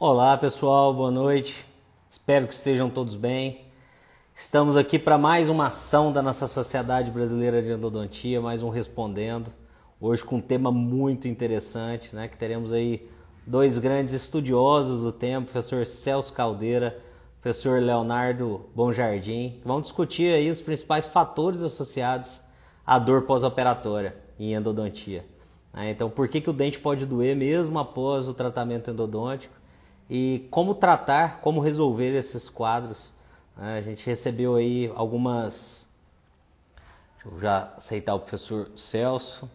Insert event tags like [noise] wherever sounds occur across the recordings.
Olá pessoal, boa noite. Espero que estejam todos bem. Estamos aqui para mais uma ação da nossa Sociedade Brasileira de Endodontia, mais um respondendo. Hoje com um tema muito interessante, né? Que teremos aí dois grandes estudiosos do tema, professor Celso Caldeira, professor Leonardo Bonjardim, vão discutir aí os principais fatores associados à dor pós-operatória em endodontia. Né? Então, por que, que o dente pode doer mesmo após o tratamento endodôntico? E como tratar, como resolver esses quadros. Né? A gente recebeu aí algumas. Deixa eu já aceitar o professor Celso.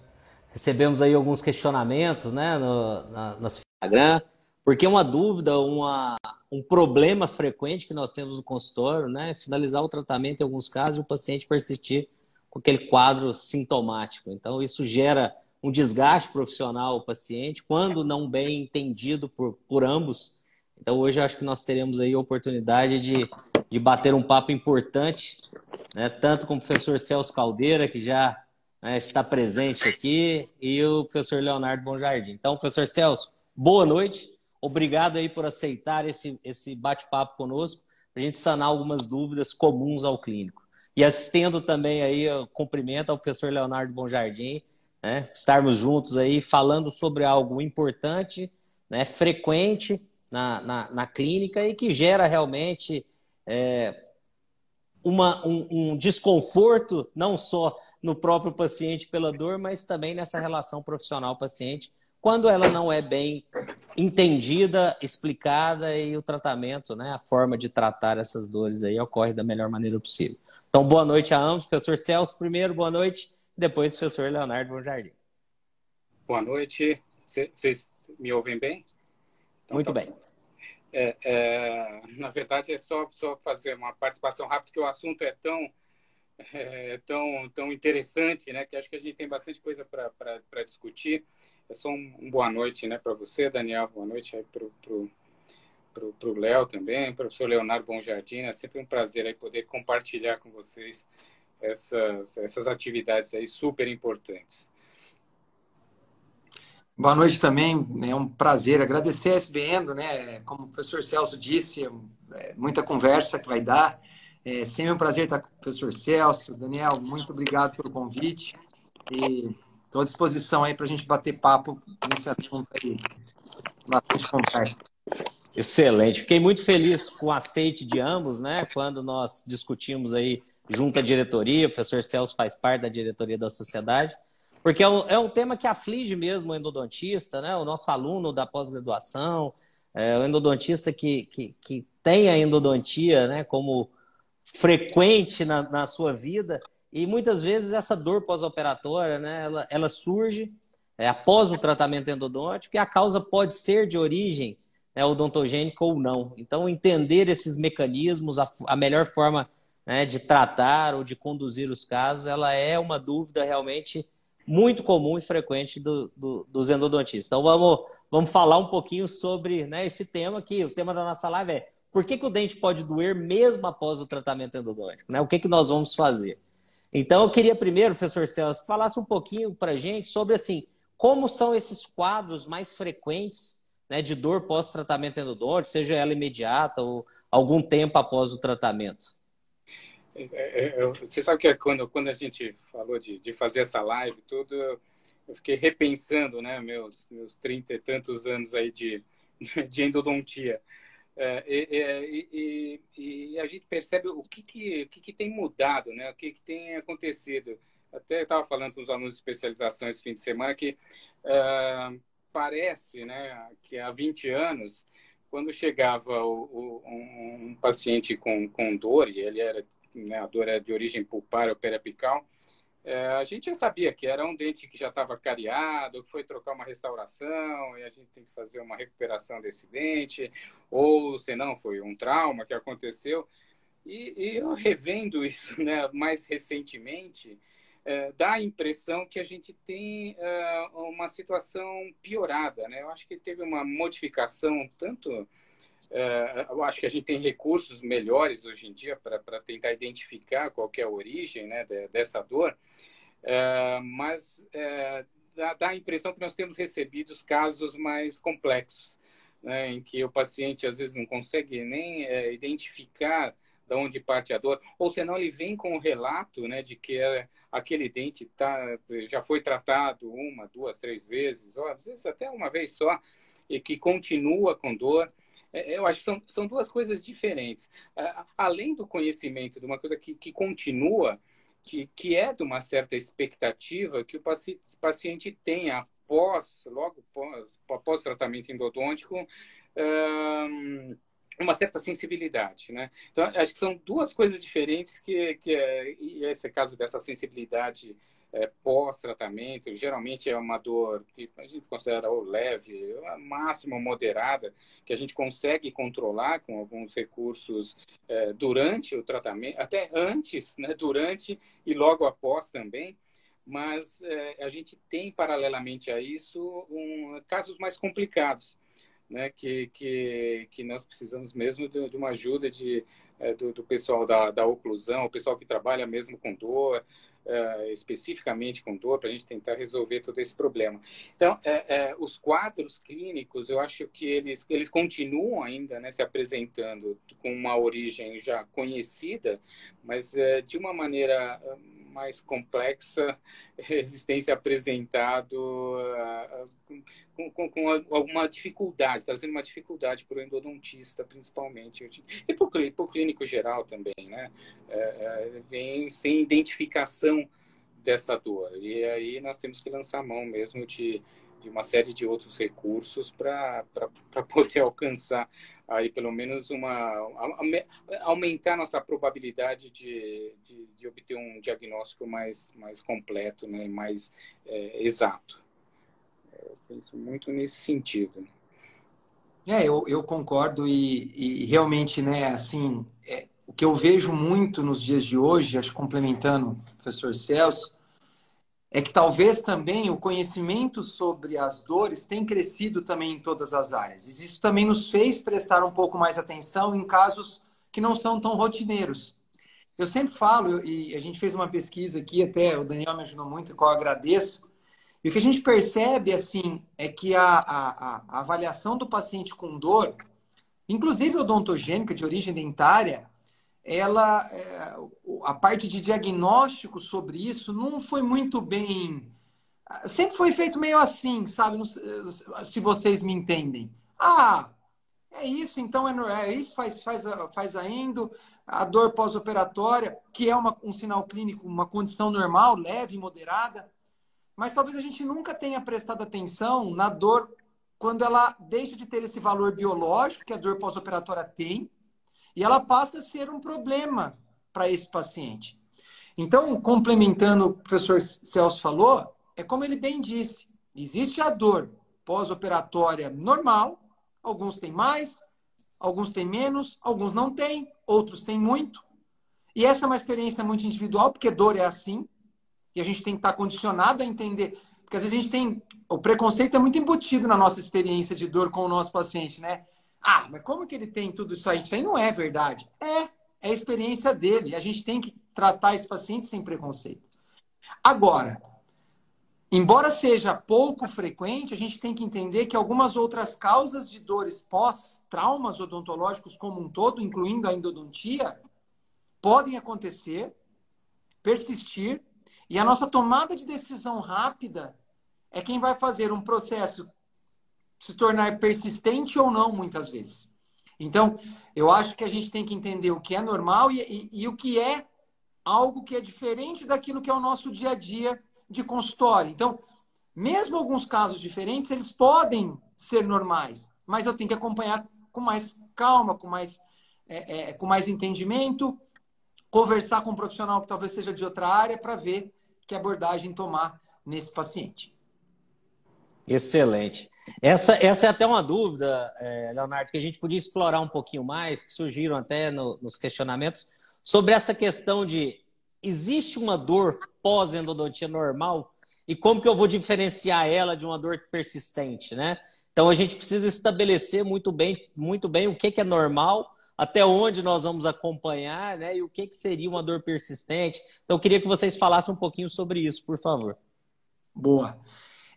Recebemos aí alguns questionamentos né, no, na, no Instagram, porque uma dúvida, uma, um problema frequente que nós temos no consultório, né? Finalizar o tratamento em alguns casos e o paciente persistir com aquele quadro sintomático. Então, isso gera um desgaste profissional ao paciente, quando não bem entendido por, por ambos, então hoje eu acho que nós teremos aí a oportunidade de, de bater um papo importante, né? tanto com o professor Celso Caldeira, que já né, está presente aqui, e o professor Leonardo Bonjardim. Então, professor Celso, boa noite. Obrigado aí por aceitar esse, esse bate-papo conosco, para a gente sanar algumas dúvidas comuns ao clínico. E estendo também aí o cumprimento ao professor Leonardo Bonjardim, né? estarmos juntos aí falando sobre algo importante, né? frequente, na, na, na clínica e que gera realmente é, uma, um, um desconforto, não só no próprio paciente pela dor, mas também nessa relação profissional-paciente, quando ela não é bem entendida, explicada e o tratamento, né, a forma de tratar essas dores aí ocorre da melhor maneira possível. Então, boa noite a ambos. Professor Celso, primeiro, boa noite. Depois, professor Leonardo Bonjardim. Boa noite. Vocês me ouvem bem? Então, Muito tá bem. É, é, na verdade, é só, só fazer uma participação rápida, que o assunto é tão, é, tão, tão interessante, né? Que acho que a gente tem bastante coisa para discutir. É só um, um, boa noite, né, para você, Daniel. Boa noite para o pro, pro Léo também, professor Leonardo Bonjardim. É sempre um prazer aí poder compartilhar com vocês essas, essas atividades aí super importantes. Boa noite também, é um prazer agradecer a SBN, né? Como o professor Celso disse, é muita conversa que vai dar. É sempre um prazer estar com o professor Celso. Daniel, muito obrigado pelo convite e estou à disposição aí para a gente bater papo nesse assunto aí. Bastante. Excelente. Fiquei muito feliz com o aceite de ambos, né? Quando nós discutimos aí junto à diretoria, o professor Celso faz parte da diretoria da sociedade. Porque é um, é um tema que aflige mesmo o endodontista, né? o nosso aluno da pós-graduação, é, o endodontista que, que, que tem a endodontia né, como frequente na, na sua vida. E muitas vezes essa dor pós-operatória, né, ela, ela surge é, após o tratamento endodôntico e a causa pode ser de origem né, odontogênica ou não. Então, entender esses mecanismos, a, a melhor forma né, de tratar ou de conduzir os casos, ela é uma dúvida realmente muito comum e frequente do, do, dos endodontistas. Então vamos, vamos falar um pouquinho sobre né, esse tema aqui. O tema da nossa live é por que, que o dente pode doer mesmo após o tratamento endodôntico? Né? O que, que nós vamos fazer? Então eu queria primeiro, professor Celso, que falasse um pouquinho para gente sobre assim, como são esses quadros mais frequentes né, de dor pós-tratamento endodôntico, seja ela imediata ou algum tempo após o tratamento. É, é, é, você sabe que quando, quando a gente falou de, de fazer essa live, tudo, eu fiquei repensando, né, meus, meus 30 e tantos anos aí de, [laughs] de endodontia. É, e, e, e, a gente percebe o que, que, o que, que tem mudado, né, o que, que tem acontecido. Até estava falando com os alunos de especialização esse fim de semana que uh, parece né, que há 20 anos, quando chegava o, o, um, um paciente com, com dor, e ele era né, a dor é de origem pulpar ou periapical, é, a gente já sabia que era um dente que já estava cariado, que foi trocar uma restauração e a gente tem que fazer uma recuperação desse dente, ou se não, foi um trauma que aconteceu. E, e eu revendo isso né, mais recentemente, é, dá a impressão que a gente tem é, uma situação piorada. Né? Eu acho que teve uma modificação tanto é, eu acho que a gente tem recursos melhores hoje em dia para tentar identificar qual é a origem né, dessa dor, é, mas é, dá, dá, a impressão que nós temos recebido os casos mais complexos. né, em que o paciente às vezes não consegue nem identificar de onde parte a dor, ou senão ele vem com o relato né, de que aquele dente tá, já foi tratado uma, duas, três vezes, ou às vezes até uma vez só, e que continua com dor. É, eu acho que são, são duas coisas diferentes. Além do conhecimento de uma coisa que, que continua, que, que é de uma certa expectativa que o paci paciente tenha após, logo após, após tratamento endodôntico, um, uma certa sensibilidade, né? Então, acho que são duas coisas diferentes que, que é, e esse é caso dessa sensibilidade é, pós-tratamento, geralmente é uma dor que a gente considera ou leve, a máxima moderada, que a gente consegue controlar com alguns recursos é, durante o tratamento, até antes, né, durante e logo após também, mas é, a gente tem, paralelamente a isso, um, casos mais complicados, né, que, que, que nós precisamos mesmo de, de uma ajuda de, é, do, do, pessoal da, da oclusão, o pessoal que trabalha mesmo com dor, é, especificamente com dor, para a gente tentar resolver todo esse problema. Então, é, é, os quadros clínicos, eu acho que eles, eles continuam ainda né, se apresentando com uma origem já conhecida, mas de uma maneira mais complexa, eles têm se apresentado uh, com, com, com, alguma dificuldade, trazendo uma dificuldade para o endodontista, principalmente, e para o clínico geral também, né? É, é, vem sem identificação dessa dor. E aí nós temos que lançar mão mesmo de, de uma série de outros recursos para poder [laughs] alcançar aí pelo menos uma aumentar nossa probabilidade de, de, de obter um diagnóstico mais mais completo né mais é, exato. Eu penso muito nesse sentido. É eu, eu concordo e, e realmente né assim é, o que eu vejo muito nos dias de hoje acho complementando o professor Celso é que talvez também o conhecimento sobre as dores tem crescido também em todas as áreas. Isso também nos fez prestar um pouco mais atenção em casos que não são tão rotineiros. Eu sempre falo, e a gente fez uma pesquisa aqui, até o Daniel me ajudou muito, qual eu agradeço, e o que a gente percebe, assim, é que a, a, a avaliação do paciente com dor, inclusive odontogênica, de origem dentária, ela é, a parte de diagnóstico sobre isso não foi muito bem sempre foi feito meio assim sabe? Se vocês me entendem. Ah é isso então é, é isso faz faz faz a endo a dor pós-operatória que é uma, um sinal clínico uma condição normal leve moderada. Mas talvez a gente nunca tenha prestado atenção na dor quando ela deixa de ter esse valor biológico que a dor pós-operatória tem e ela passa a ser um problema para esse paciente. Então, complementando o professor Celso falou, é como ele bem disse: existe a dor pós-operatória normal, alguns têm mais, alguns têm menos, alguns não têm, outros têm muito. E essa é uma experiência muito individual, porque dor é assim, e a gente tem que estar condicionado a entender. Porque às vezes a gente tem. O preconceito é muito embutido na nossa experiência de dor com o nosso paciente, né? Ah, mas como que ele tem tudo isso aí? Isso aí não é verdade. É, é a experiência dele. A gente tem que tratar esse paciente sem preconceito. Agora, embora seja pouco frequente, a gente tem que entender que algumas outras causas de dores pós-traumas odontológicos como um todo, incluindo a endodontia, podem acontecer, persistir, e a nossa tomada de decisão rápida é quem vai fazer um processo se tornar persistente ou não, muitas vezes. Então, eu acho que a gente tem que entender o que é normal e, e, e o que é algo que é diferente daquilo que é o nosso dia a dia de consultório. Então, mesmo alguns casos diferentes, eles podem ser normais, mas eu tenho que acompanhar com mais calma, com mais, é, é, com mais entendimento, conversar com um profissional que talvez seja de outra área para ver que abordagem tomar nesse paciente. Excelente. Essa, essa é até uma dúvida, é, Leonardo, que a gente podia explorar um pouquinho mais, que surgiram até no, nos questionamentos, sobre essa questão de existe uma dor pós-endodontia normal e como que eu vou diferenciar ela de uma dor persistente, né? Então a gente precisa estabelecer muito bem, muito bem o que, que é normal, até onde nós vamos acompanhar, né? E o que, que seria uma dor persistente. Então eu queria que vocês falassem um pouquinho sobre isso, por favor. Boa.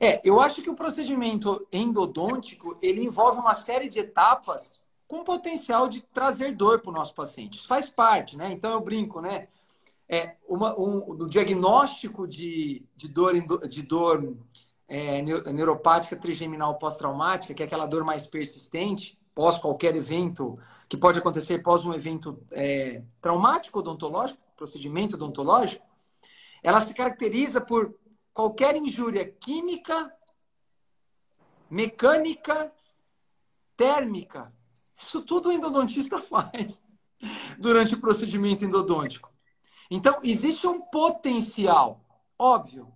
É, eu acho que o procedimento endodôntico ele envolve uma série de etapas com potencial de trazer dor para o nosso paciente. Faz parte, né? Então eu brinco, né? É, uma, um, no diagnóstico de, de dor, de dor é, neuropática trigeminal pós-traumática, que é aquela dor mais persistente, pós qualquer evento, que pode acontecer pós um evento é, traumático odontológico, procedimento odontológico, ela se caracteriza por qualquer injúria química, mecânica, térmica. Isso tudo o endodontista [laughs] faz durante o procedimento endodôntico. Então, existe um potencial, óbvio.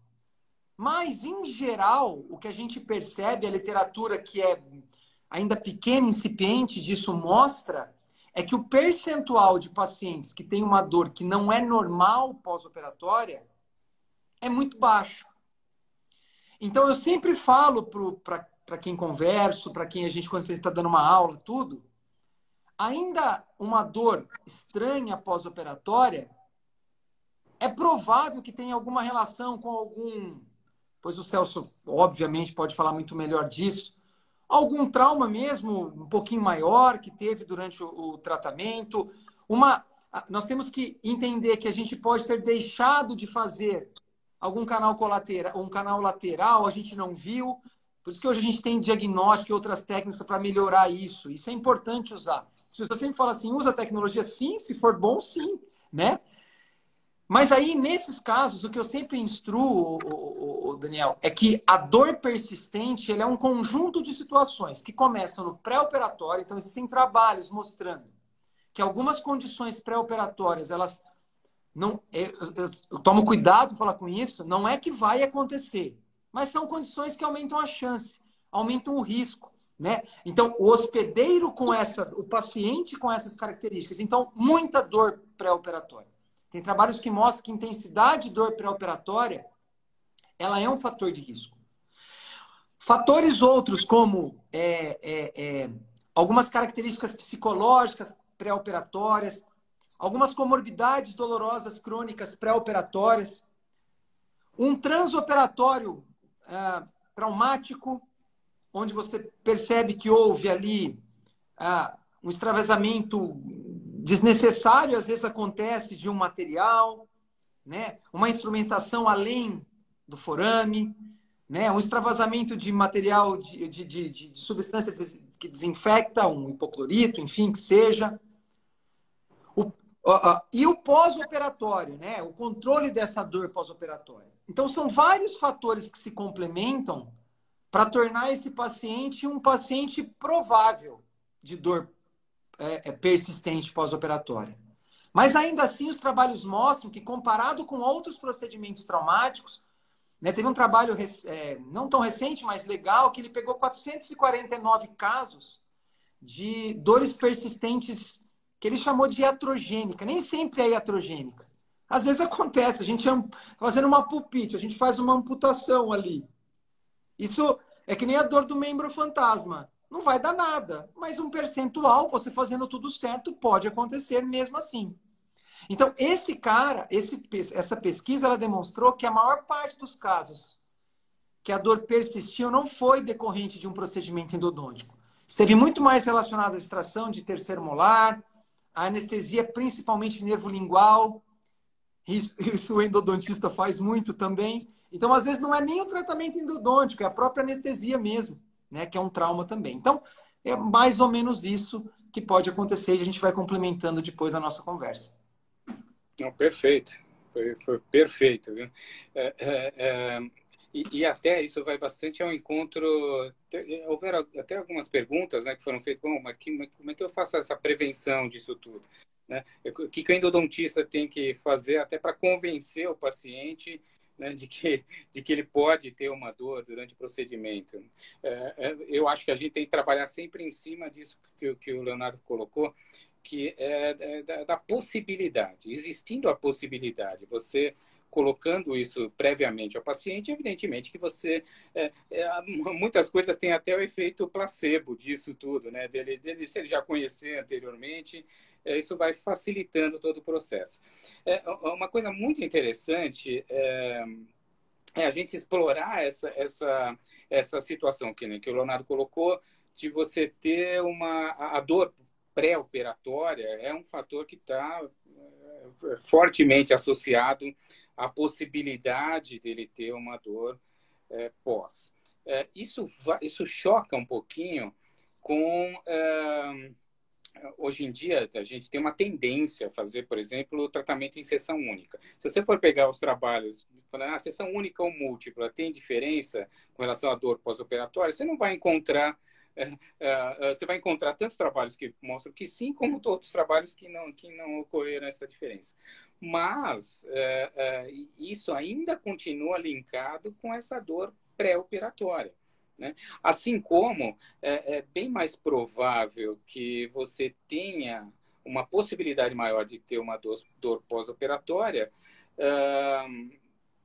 Mas, em geral, o que a gente percebe, a literatura que é ainda pequena, incipiente disso mostra, é que o percentual de pacientes que tem uma dor que não é normal pós-operatória é muito baixo. Então, eu sempre falo para quem converso, para quem a gente, quando está dando uma aula, tudo, ainda uma dor estranha pós-operatória, é provável que tenha alguma relação com algum. Pois o Celso, obviamente, pode falar muito melhor disso. Algum trauma mesmo, um pouquinho maior, que teve durante o, o tratamento. Uma, nós temos que entender que a gente pode ter deixado de fazer algum canal colateral, um canal lateral, a gente não viu. Por isso que hoje a gente tem diagnóstico e outras técnicas para melhorar isso. Isso é importante usar. As pessoas sempre falam assim, usa tecnologia sim, se for bom, sim, né? Mas aí, nesses casos, o que eu sempre instruo, o, Daniel, é que a dor persistente é um conjunto de situações que começam no pré-operatório. Então, existem trabalhos mostrando que algumas condições pré-operatórias, elas não. Eu, eu, eu tomo cuidado falar com isso, não é que vai acontecer, mas são condições que aumentam a chance, aumentam o risco. Né? Então, o hospedeiro com essas, o paciente com essas características. Então, muita dor pré-operatória. Tem trabalhos que mostram que intensidade de dor pré-operatória ela é um fator de risco. Fatores outros, como é, é, é, algumas características psicológicas pré-operatórias, algumas comorbidades dolorosas crônicas pré-operatórias, um transoperatório ah, traumático, onde você percebe que houve ali ah, um extravasamento desnecessário às vezes acontece de um material, né? Uma instrumentação além do forame, né? Um extravasamento de material de, de, de, de substância que desinfecta, um hipoclorito, enfim, que seja. E o pós-operatório, né? O controle dessa dor pós-operatória. Então são vários fatores que se complementam para tornar esse paciente um paciente provável de dor é, é, persistente pós-operatória. Mas ainda assim, os trabalhos mostram que, comparado com outros procedimentos traumáticos, né, teve um trabalho é, não tão recente, mas legal, que ele pegou 449 casos de dores persistentes que ele chamou de iatrogênica. Nem sempre é iatrogênica. Às vezes acontece, a gente tá fazendo uma pulpite, a gente faz uma amputação ali. Isso é que nem a dor do membro fantasma não vai dar nada. Mas um percentual, você fazendo tudo certo, pode acontecer mesmo assim. Então, esse cara, esse, essa pesquisa, ela demonstrou que a maior parte dos casos que a dor persistiu não foi decorrente de um procedimento endodôntico. Esteve muito mais relacionado à extração de terceiro molar, a anestesia principalmente nervo-lingual. Isso, [laughs] isso o endodontista faz muito também. Então, às vezes, não é nem o tratamento endodôntico, é a própria anestesia mesmo né? Que é um trauma também. Então, é mais ou menos isso que pode acontecer e a gente vai complementando depois na nossa conversa. Não, perfeito. Foi, foi perfeito. É, é, é, e, e, até isso vai bastante ao encontro. Houveram até algumas perguntas né, que foram feitas. Bom, mas que, como é que eu faço essa prevenção disso tudo? Né? O que, que o endodontista tem que fazer até para convencer o paciente né, de, que, de que ele pode ter uma dor durante o procedimento. É, é, eu acho que a gente tem que trabalhar sempre em cima disso que, que o Leonardo colocou, que é, é da, da possibilidade. Existindo a possibilidade, você colocando isso previamente ao paciente, evidentemente que você. É, é, muitas coisas têm até o efeito placebo disso tudo, né? Dele, dele se ele já conhecer anteriormente, é, isso vai facilitando todo o processo. É, uma coisa muito interessante é, é a gente explorar essa, essa, essa situação que, né, que o Leonardo colocou, de você ter uma. A dor pré-operatória é um fator que está é, fortemente associado à possibilidade dele ter uma dor é, pós. É, isso, isso choca um pouquinho com. É, hoje em dia, a gente tem uma tendência a fazer, por exemplo, o tratamento em sessão única. Se você for pegar os trabalhos, a ah, sessão única ou múltipla tem diferença com relação à dor pós-operatória, você não vai encontrar é, é, você vai encontrar tantos trabalhos que mostram que sim, como outros trabalhos que não, que não ocorreram essa diferença. Mas é, isso ainda continua linkado com essa dor pré-operatória. Né? Assim como é, é, bem mais provável que você tenha uma possibilidade maior de ter uma dor, dor pós-operatória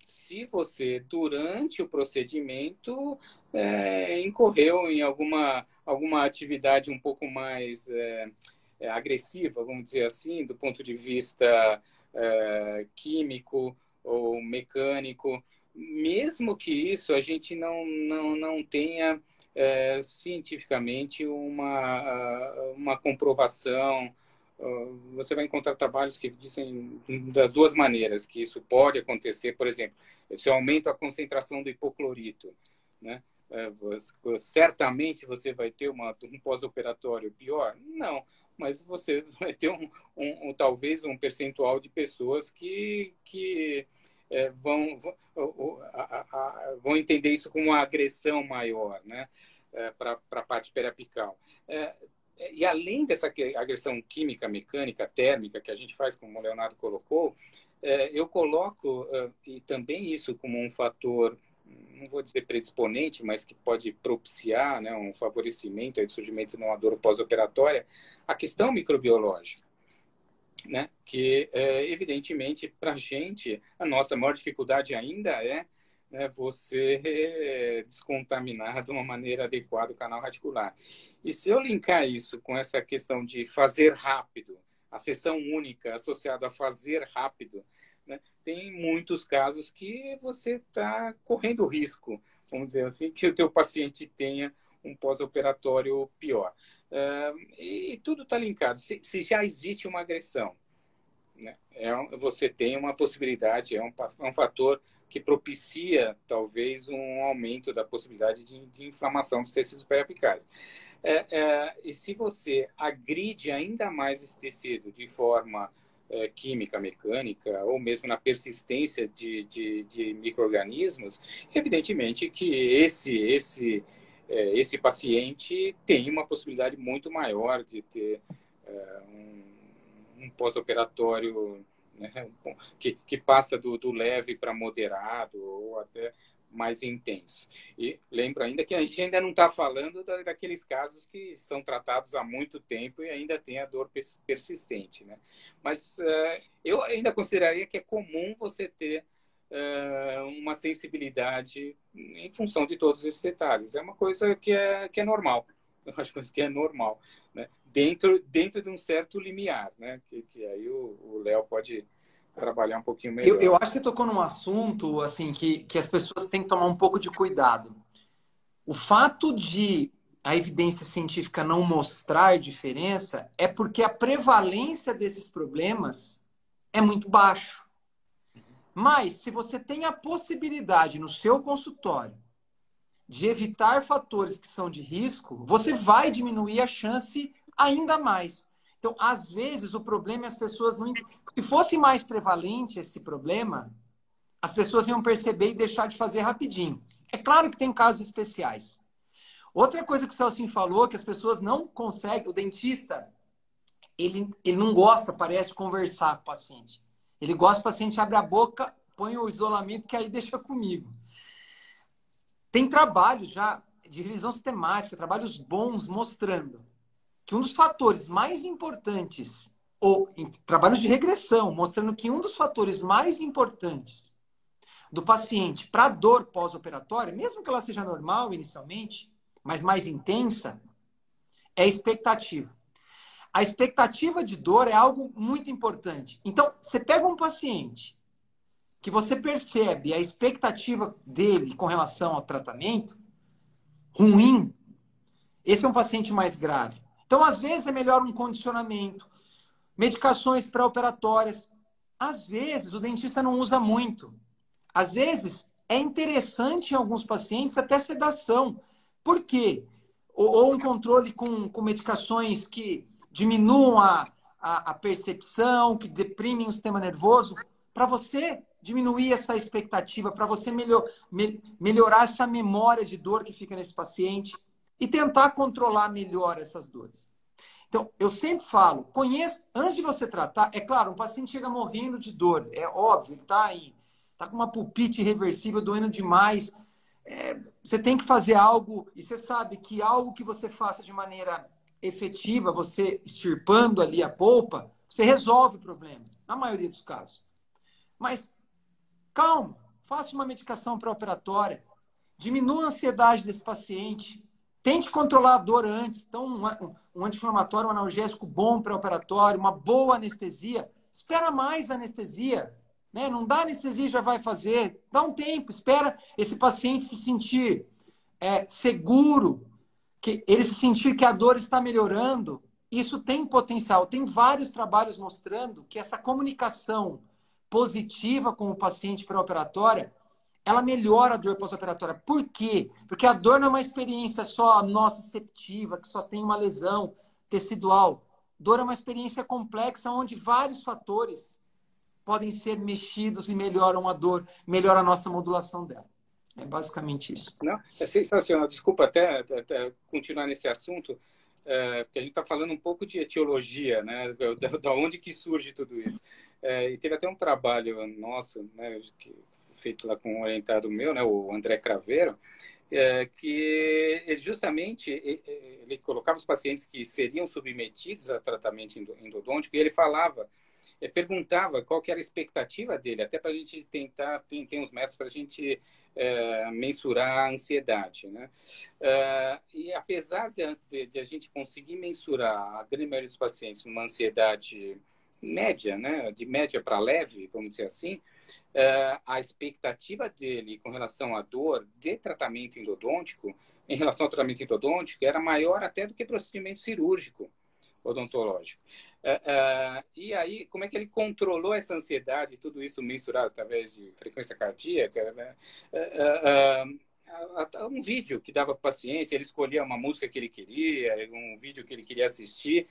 se você, durante o procedimento, é, incorreu em alguma, alguma atividade um pouco mais é, é, agressiva, vamos dizer assim, do ponto de vista é, químico ou mecânico, mesmo que isso a gente não, não, não tenha é, cientificamente uma, uma comprovação. Você vai encontrar trabalhos que dizem das duas maneiras que isso pode acontecer. Por exemplo, se eu aumento a concentração do hipoclorito, né? É, certamente você vai ter uma, um pós-operatório pior? Não, mas você [laughs] vai ter um, um, um, talvez um percentual de pessoas que, que é, vão, vão, vão entender isso como uma agressão maior né, é, para a parte periapical. É, e além dessa agressão química, mecânica, térmica que a gente faz, como o Leonardo colocou, é, eu coloco é, e também isso como um fator não vou dizer predisponente, mas que pode propiciar né, um favorecimento do surgimento de uma dor pós-operatória, a questão microbiológica. Né? Que, é, evidentemente, para a gente, a nossa maior dificuldade ainda é né, você descontaminar de uma maneira adequada o canal radicular. E se eu linkar isso com essa questão de fazer rápido, a sessão única associada a fazer rápido? Tem muitos casos que você está correndo risco, vamos dizer assim, que o teu paciente tenha um pós-operatório pior. Uh, e tudo está linkado. Se, se, já existe uma agressão, né? é, você tem uma possibilidade, é um, é um fator que propicia, talvez, um aumento da possibilidade de, de inflamação dos tecidos periapicais. É, é, e se você agride ainda mais esse tecido de forma é, química, mecânica, ou mesmo na persistência de, de, de micro-organismos, evidentemente que esse, esse, é, esse paciente tem uma possibilidade muito maior de ter é, um, um pós-operatório né, que, que passa do, do leve para moderado, ou até mais intenso. E lembro ainda que a gente ainda não está falando da, daqueles casos que estão tratados há muito tempo e ainda tem a dor persistente, né? Mas uh, eu ainda consideraria que é comum você ter uh, uma sensibilidade em função de todos esses detalhes. É uma coisa que é, que é normal. [laughs] Eu acho que é normal, né? Dentro, dentro de um certo limiar, né? Que, que aí o Léo pode trabalhar um pouquinho melhor. Eu, eu acho que você tocou num assunto assim que, que as pessoas têm que tomar um pouco de cuidado. O fato de a evidência científica não mostrar diferença é porque a prevalência desses problemas é muito baixo. Mas se você tem a possibilidade no seu consultório de evitar fatores que são de risco, você vai diminuir a chance ainda mais. Então, às vezes, o problema é as pessoas não. Se fosse mais prevalente esse problema, as pessoas iam perceber e deixar de fazer rapidinho. É claro que tem casos especiais. Outra coisa que o Celcinho falou, que as pessoas não conseguem, o dentista, ele, ele não gosta, parece, de conversar com o paciente. Ele gosta o paciente abre a boca, põe o isolamento, que aí deixa comigo. Tem trabalhos já de revisão sistemática, trabalhos bons mostrando que um dos fatores mais importantes, ou trabalhos de regressão, mostrando que um dos fatores mais importantes do paciente para dor pós-operatória, mesmo que ela seja normal inicialmente, mas mais intensa, é a expectativa. A expectativa de dor é algo muito importante. Então, você pega um paciente que você percebe a expectativa dele com relação ao tratamento ruim, esse é um paciente mais grave. Então, às vezes, é melhor um condicionamento, medicações pré-operatórias. Às vezes, o dentista não usa muito. Às vezes, é interessante em alguns pacientes até sedação. Por quê? Ou, ou um controle com, com medicações que diminuam a, a, a percepção, que deprimem o sistema nervoso, para você diminuir essa expectativa, para você melhor, me, melhorar essa memória de dor que fica nesse paciente e tentar controlar melhor essas dores. Então, eu sempre falo, conheça, antes de você tratar, é claro, um paciente chega morrendo de dor, é óbvio, ele está está com uma pulpite irreversível, doendo demais. É, você tem que fazer algo, e você sabe que algo que você faça de maneira efetiva, você extirpando ali a polpa, você resolve o problema, na maioria dos casos. Mas, calma, faça uma medicação pré-operatória, diminua a ansiedade desse paciente, Tente controlar a dor antes. Então, um, um anti-inflamatório, um analgésico bom pré-operatório, uma boa anestesia. Espera mais anestesia. Né? Não dá anestesia já vai fazer. Dá um tempo, espera esse paciente se sentir é, seguro, que ele se sentir que a dor está melhorando. Isso tem potencial. Tem vários trabalhos mostrando que essa comunicação positiva com o paciente pré-operatória ela melhora a dor pós-operatória. Por quê? Porque a dor não é uma experiência só nociceptiva, que só tem uma lesão tecidual. Dor é uma experiência complexa onde vários fatores podem ser mexidos e melhoram a dor, melhora a nossa modulação dela. É basicamente isso. Não, é sensacional. Desculpa até, até continuar nesse assunto, é, porque a gente está falando um pouco de etiologia, né? Da, da onde que surge tudo isso. É, e teve até um trabalho nosso, né, que feito lá com um orientado meu, né, o André Craveiro, é, que ele justamente ele colocava os pacientes que seriam submetidos a tratamento endodôntico e ele falava, é, perguntava qual que era a expectativa dele, até para a gente tentar, tem, tem uns métodos para a gente é, mensurar a ansiedade. Né? É, e apesar de, de, de, a gente conseguir mensurar a grande maioria dos pacientes uma ansiedade média, né, de média para leve, vamos dizer assim, uh, a expectativa dele com relação à dor de tratamento endodôntico, em relação ao tratamento endodôntico, era maior até do que procedimento cirúrgico odontológico. Uh, uh, e aí, como é que ele controlou essa ansiedade, tudo isso mensurado através de frequência cardíaca, né? um vídeo que dava para o paciente, ele escolhia uma música que ele queria, um vídeo que ele queria assistir.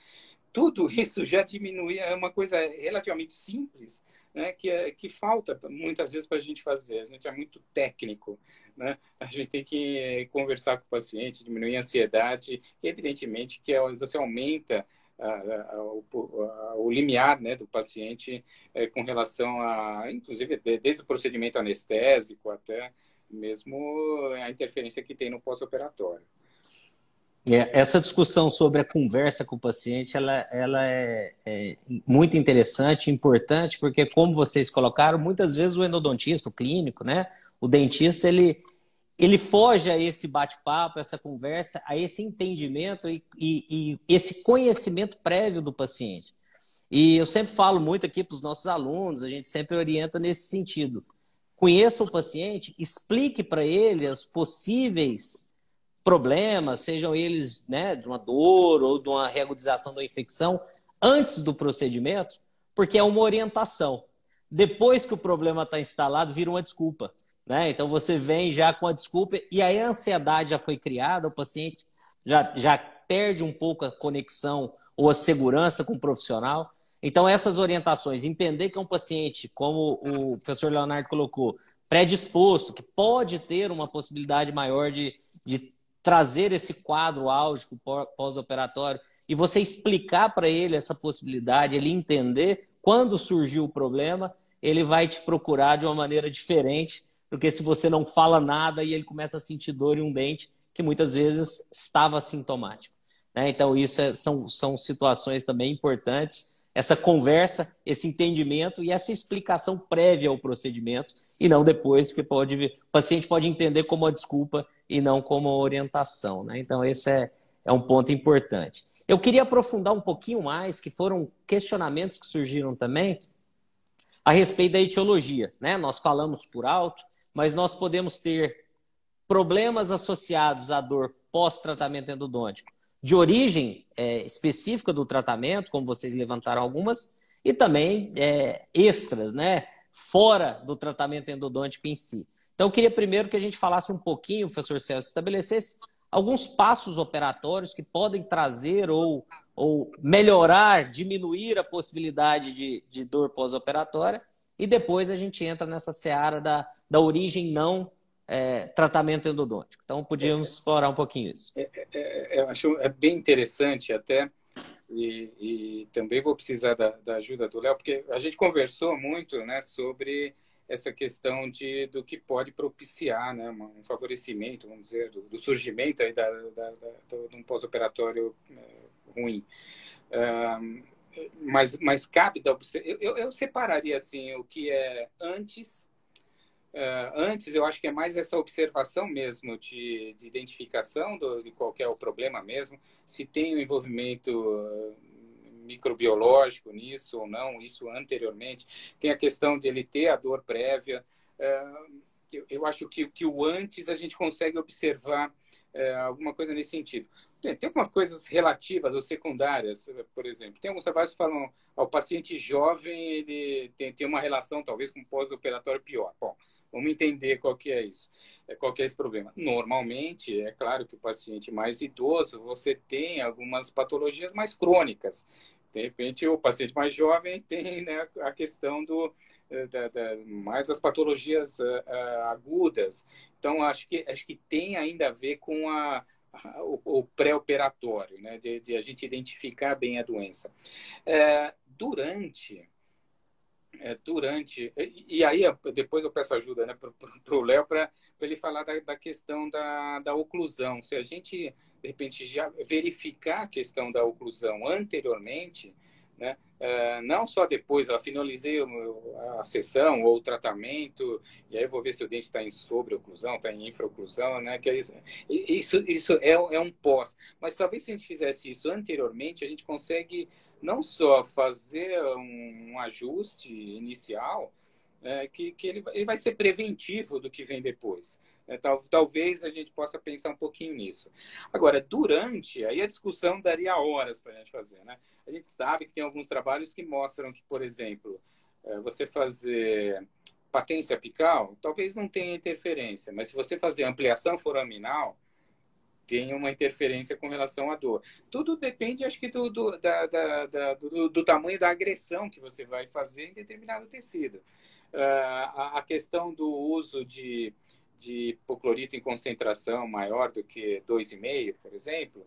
Tudo isso já diminuía, é uma coisa relativamente simples, né, que, é, que falta muitas vezes para a gente fazer. A gente é muito técnico, né? A gente tem que conversar com o paciente, diminuir a ansiedade. E, evidentemente, que é você aumenta a, a, a, o limiar né, do paciente é, com relação a, inclusive, desde o procedimento anestésico até mesmo a interferência que tem no pós-operatório. É, essa discussão sobre a conversa com o paciente, ela, ela é, é, muito interessante, importante, porque como vocês colocaram, muitas vezes o endodontista, o clínico, né, o dentista, ele, ele foge a esse bate-papo, essa conversa, a esse entendimento e, e, e esse conhecimento prévio do paciente. E eu sempre falo muito aqui para os nossos alunos, a gente sempre orienta nesse sentido. Conheça o paciente, explique para ele as possíveis problemas, sejam eles né, de uma dor ou de uma reagudização da infecção, antes do procedimento, porque é uma orientação. Depois que o problema está instalado, vira uma desculpa. Né? Então você vem já com a desculpa e aí a ansiedade já foi criada, o paciente já, já perde um pouco a conexão ou a segurança com o profissional. Então, essas orientações, entender que é um paciente, como o professor Leonardo colocou, predisposto, que pode ter uma possibilidade maior de, de trazer esse quadro álgico pós-operatório e você explicar para ele essa possibilidade, ele entender quando surgiu o problema, ele vai te procurar de uma maneira diferente, porque se você não fala nada e ele começa a sentir dor em um dente que muitas vezes estava sintomático. Né? Então, isso é, são, são situações também importantes essa conversa, esse entendimento e essa explicação prévia ao procedimento e não depois, porque pode, o paciente pode entender como uma desculpa e não como orientação. Né? Então, esse é, é um ponto importante. Eu queria aprofundar um pouquinho mais, que foram questionamentos que surgiram também, a respeito da etiologia. Né? Nós falamos por alto, mas nós podemos ter problemas associados à dor pós-tratamento endodôntico, de origem é, específica do tratamento, como vocês levantaram algumas, e também é, extras, né? fora do tratamento endodôntico em si. Então, eu queria primeiro que a gente falasse um pouquinho, professor Celso, estabelecesse alguns passos operatórios que podem trazer ou, ou melhorar, diminuir a possibilidade de, de dor pós-operatória, e depois a gente entra nessa seara da, da origem não é, tratamento endodôntico. Então, podíamos é, explorar um pouquinho isso. É, é, é, eu acho é bem interessante até, e, e também vou precisar da, da ajuda do Léo, porque a gente conversou muito né, sobre essa questão de, do que pode propiciar né, um favorecimento, vamos dizer, do, do surgimento aí da, da, da, de um pós-operatório é, ruim. Um, mas, mas cabe da eu, eu, eu, separaria assim o que é antes. Uh, antes, eu acho que é mais essa observação mesmo de, de identificação do, de qual é o problema mesmo, se tem o um envolvimento microbiológico nisso ou não, isso anteriormente. Tem a questão de ele ter a dor prévia. É, eu, eu acho que, que o antes a gente consegue observar alguma coisa nesse sentido. Tem algumas coisas relativas ou secundárias, por exemplo. Tem alguns trabalhos que falam ao paciente jovem ele tem, tem uma relação talvez com pós-operatório pior. Bom, vamos entender qual que é isso, é, qual que é esse problema. Normalmente, é claro que o paciente mais idoso, você tem algumas patologias mais crônicas. De repente, o paciente mais jovem [laughs] tem né, a questão do, eh, da, da, mais as patologias uh, uh, agudas. Então, acho que, acho que tem ainda a ver com a, a o, o pré-operatório, né, de, de, a gente identificar bem a doença. É, durante. É, durante. E, e, aí, depois eu peço ajuda né, para o Léo para ele falar da, da questão da, da oclusão. Se a gente de repente, já verificar a questão da oclusão anteriormente, né? Uh, não só depois, eu finalizei a sessão ou o tratamento, e aí vou ver se o dente está em sobre-oclusão, está em infra-oclusão, né? Que é isso, isso, isso é, é um pós. Mas talvez se a gente fizesse isso anteriormente, a gente consegue não só fazer um, ajuste inicial, é, que, que ele, ele, vai ser preventivo do que vem depois. É, tal, talvez a gente possa pensar um pouquinho nisso. Agora, durante, aí a discussão daria horas para a gente fazer. Né? A gente sabe que tem alguns trabalhos que mostram que, por exemplo, é, você fazer patência apical, talvez não tenha interferência, mas se você fazer ampliação foraminal, tem uma interferência com relação à dor. Tudo depende, acho que, do, do, da, da, da, do, do tamanho da agressão que você vai fazer em determinado tecido. Ah, a questão do uso de, de hipoclorito em concentração maior do que 2,5, por exemplo,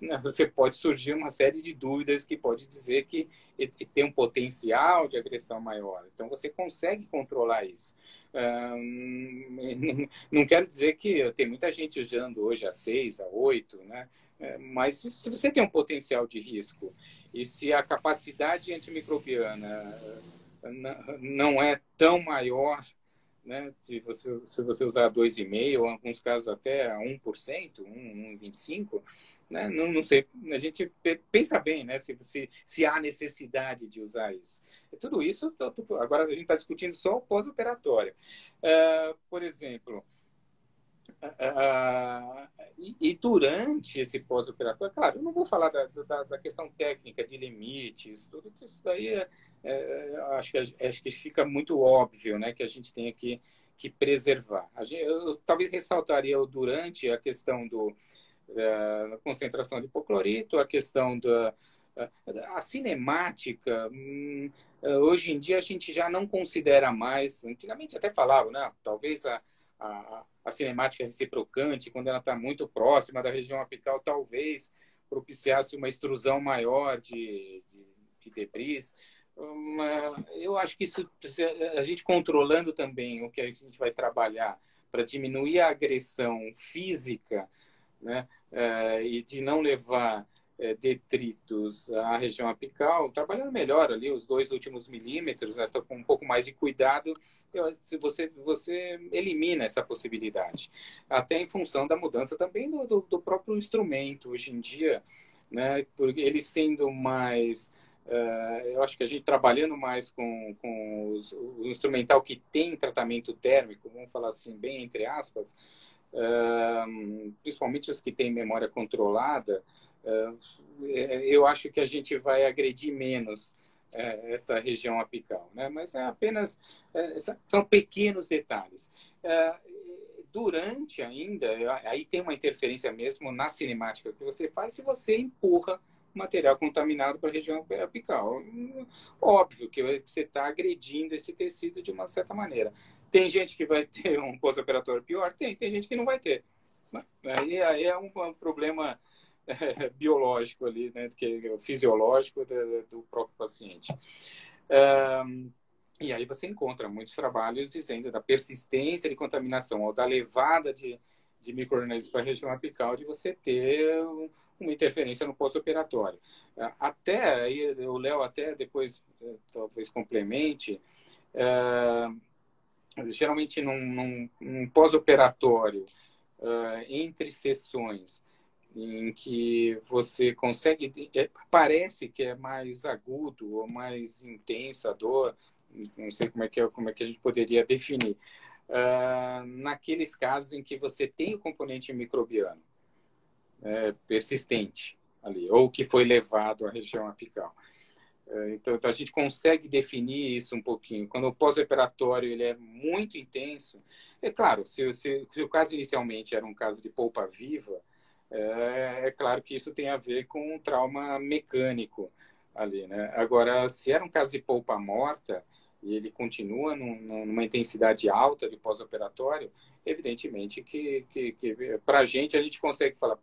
né, você pode surgir uma série de dúvidas que pode dizer que tem um potencial de agressão maior. Então, você consegue controlar isso. [laughs] não quero dizer que tem muita gente usando hoje a 6, a 8, né? É, mas se você tem um potencial de risco e se a capacidade antimicrobiana não é tão maior, né? Se você, se você usar 2,5%, ou em alguns casos até 1%, 1,25%, né? Não, não sei, a gente pensa bem, né? Se, se, se há necessidade de usar isso. Tudo isso, agora a gente está discutindo só o pós-operatório. Uh, por exemplo, uh, e, e, durante esse pós-operatório, claro, eu não vou falar da, da, da, questão técnica de limites, tudo isso daí é, é, acho, que, acho que fica muito óbvio né, que a gente tem que, que preservar. Gente, eu talvez ressaltaria durante a questão do, da concentração de hipoclorito, a questão da a cinemática. Hum, hoje em dia a gente já não considera mais, antigamente até falava, né, talvez a, a, a cinemática reciprocante, quando ela está muito próxima da região apical, talvez propiciasse uma extrusão maior de, de, de debris uma, eu acho que isso, a gente controlando também o que a gente vai trabalhar para diminuir a agressão física, né, é, e de não levar é, detritos à região apical, trabalhando melhor ali os dois últimos milímetros, né, com um pouco mais de cuidado, se você, você elimina essa possibilidade. Até em função da mudança também do, do, do próprio instrumento hoje em dia, né, porque ele sendo mais eu acho que a gente trabalhando mais com, com os, o instrumental que tem tratamento térmico, vamos falar assim, bem entre aspas, uh, principalmente os que têm memória controlada, uh, eu acho que a gente vai agredir menos essa região apical, né? Mas é apenas são pequenos detalhes. durante ainda, aí tem uma interferência mesmo na cinemática que você faz se você empurra material contaminado para a região apical. Óbvio que você está agredindo esse tecido de uma certa maneira. Tem gente que vai ter um pós-operatório pior? Tem. Tem gente que não vai ter. Aí, aí é um, problema é, biológico ali, né, que é fisiológico do, do próprio paciente. e aí você encontra muitos trabalhos dizendo da persistência de contaminação ou da levada de, de micro-organismos para a região apical de você ter uma interferência no pós-operatório. É, até, aí o Léo até depois é, talvez complemente, é, geralmente num, num, num pós-operatório, é, entre sessões, em que você consegue, é, parece que é mais agudo ou mais intensa a dor, não sei como é que, é, como é que a gente poderia definir, naqueles casos em que você tem o componente microbiano é, persistente ali, ou que foi levado à região apical. É, então, a gente consegue definir isso um pouquinho. Quando o pós-operatório ele é muito intenso, é claro, se, se, se, o caso inicialmente era um caso de polpa viva, é, é, claro que isso tem a ver com um trauma mecânico ali, né? Agora, se era um caso de polpa morta e ele continua num, numa intensidade alta de pós-operatório, evidentemente que, que, que para a gente, a gente consegue falar,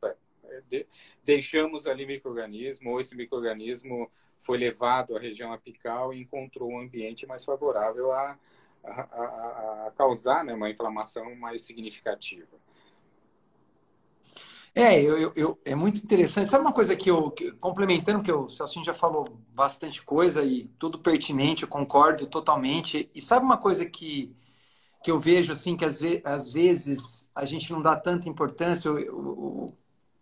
de, deixamos ali microorganismo, ou esse microorganismo foi levado à região apical e encontrou um ambiente mais favorável a, a, a, a causar né, uma inflamação mais significativa. É, eu, eu, é muito interessante. Sabe uma coisa que eu, que, complementando, que o Celcinho já falou bastante coisa e tudo pertinente, eu concordo totalmente. E sabe uma coisa que, que eu vejo, assim, que às, ve às vezes a gente não dá tanta importância, eu, eu,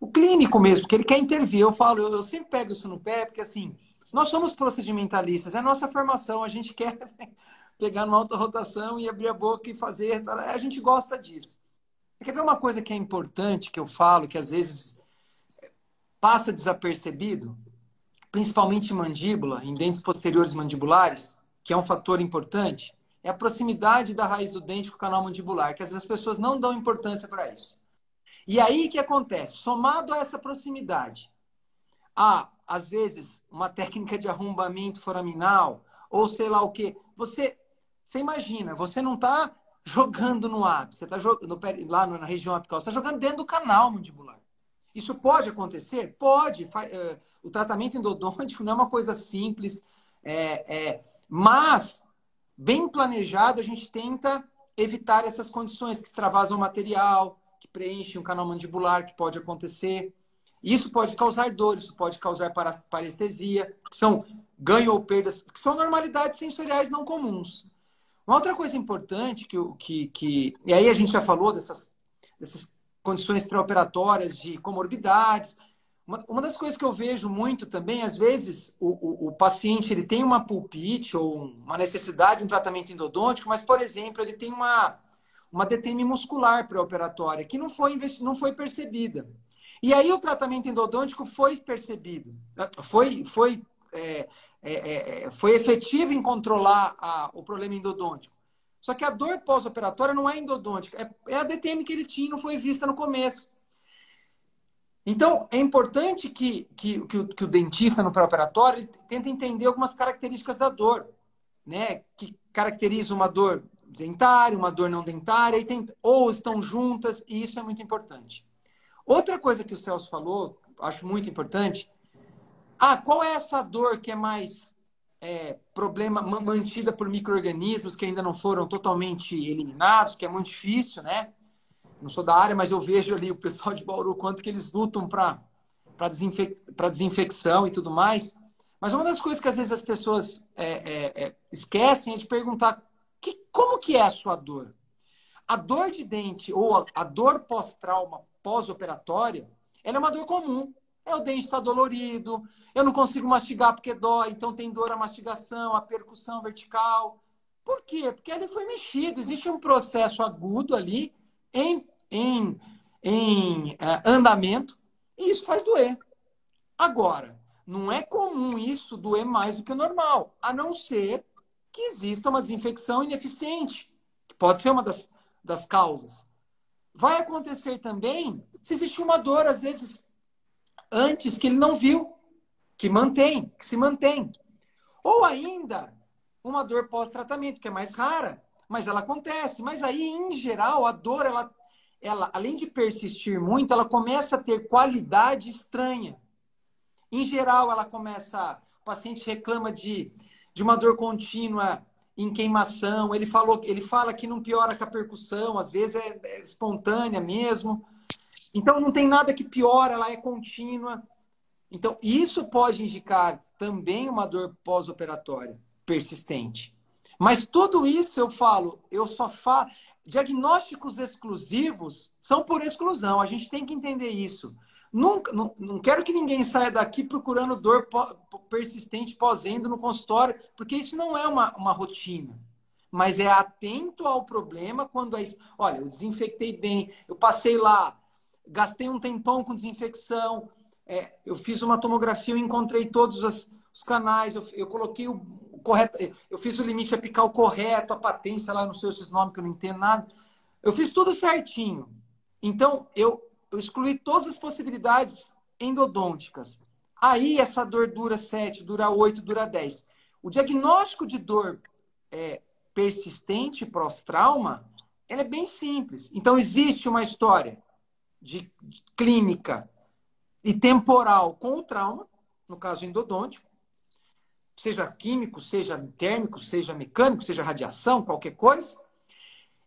o clínico mesmo, que ele quer intervir. Eu falo, eu, eu, sempre pego isso no pé, porque assim, nós somos procedimentalistas, é a nossa formação, a gente [laughs] quer pegar numa alta rotação e abrir a boca e fazer, a gente gosta disso. Você quer ver uma coisa que é importante que eu falo, que às vezes passa desapercebido, principalmente em mandíbula, em dentes posteriores mandibulares, que é um fator importante, é a proximidade da raiz do dente com o canal mandibular, que às vezes as pessoas não dão importância para isso. E aí o que acontece? Somado a essa proximidade, a, às vezes, uma técnica de arrombamento foraminal, ou sei lá o que, você, você imagina, você não está jogando no ápice, você está jogando lá na região apical, você está jogando dentro do canal mandibular. Isso pode acontecer? Pode. Eh, o tratamento endodôntico [laughs] não é uma coisa simples, é, é, mas, bem planejado, a gente tenta evitar essas condições que extravasam o material, preenchem o canal mandibular, que pode acontecer. Isso pode causar dor, isso pode causar parestesia, que são ganho ou perdas, que são normalidades sensoriais não comuns. Uma outra coisa importante que, que, que e aí a gente já falou dessas, dessas condições pré-operatórias de comorbidades. Uma, uma, das coisas que eu vejo muito também, às vezes o, o, o, paciente ele tem uma pulpite ou uma necessidade de um tratamento endodôntico, mas, por exemplo, ele tem uma, uma DTM muscular pré-operatória que não foi, não foi percebida. E aí o tratamento endodôntico foi percebido, foi, foi, é, é, é, foi efetivo em controlar a, o problema endodôntico. Só que a dor pós-operatória não é endodôntica, é, é a DTM que ele tinha, não foi vista no começo. Então, é importante que, que, que, o, que o dentista no pré-operatório tente entender algumas características da dor, né? Que caracteriza uma dor dentária, uma dor não dentária, tem, ou estão juntas, e isso é muito importante. Outra coisa que o Celso falou, acho muito importante, ah, qual é essa dor que é mais é, problema mantida por micro-organismos que ainda não foram totalmente eliminados, que é muito difícil, né? Não sou da área, mas eu vejo ali o pessoal de Bauru quanto que eles lutam para desinfec desinfecção e tudo mais. Mas uma das coisas que às vezes as pessoas é, é, é esquecem é de perguntar que, como que é a sua dor? A dor de dente ou a, dor pós-trauma, pós-operatória, ela é uma dor comum. É o dente está dolorido, eu não consigo mastigar porque dói, então tem dor a mastigação, a percussão vertical. Por quê? Porque ele foi mexido, existe um processo agudo ali em, em, em é, andamento e isso faz doer. Agora, não é comum isso doer mais do que o normal, a não ser que exista uma desinfecção ineficiente, que pode ser uma das, das causas. Vai acontecer também se existe uma dor, às vezes, antes que ele não viu, que mantém, que se mantém. Ou ainda, uma dor pós-tratamento, que é mais rara, mas ela acontece. Mas aí, em geral, a dor, ela, ela, além de persistir muito, ela começa a ter qualidade estranha. Em geral, ela começa. O paciente reclama de, de uma dor contínua em queimação. Ele falou, ele fala que não piora com a percussão, às vezes é, é espontânea mesmo. Então não tem nada que piora, ela é contínua. Então isso pode indicar também uma dor pós-operatória persistente. Mas tudo isso eu falo, eu só falo. Diagnósticos exclusivos são por exclusão. A gente tem que entender isso. Nunca, não, não quero que ninguém saia daqui procurando dor persistente pós-endo no consultório, porque isso não é uma, uma rotina. Mas é atento ao problema quando é. Olha, eu desinfectei bem, eu passei lá, gastei um tempão com desinfecção, é, eu fiz uma tomografia, eu encontrei todos os, os canais, eu, eu, coloquei o, o, correto, eu fiz o limite apical correto, a patência lá, não sei esses que eu não entendo nada. Eu fiz tudo certinho. Então, eu eu excluí todas as possibilidades endodônticas. Aí essa dor dura 7, dura 8, dura 10. O diagnóstico de dor é, persistente pós-trauma, é bem simples. Então existe uma história de, de clínica e temporal com o trauma, no caso endodôntico, seja químico, seja térmico, seja mecânico, seja radiação, qualquer coisa.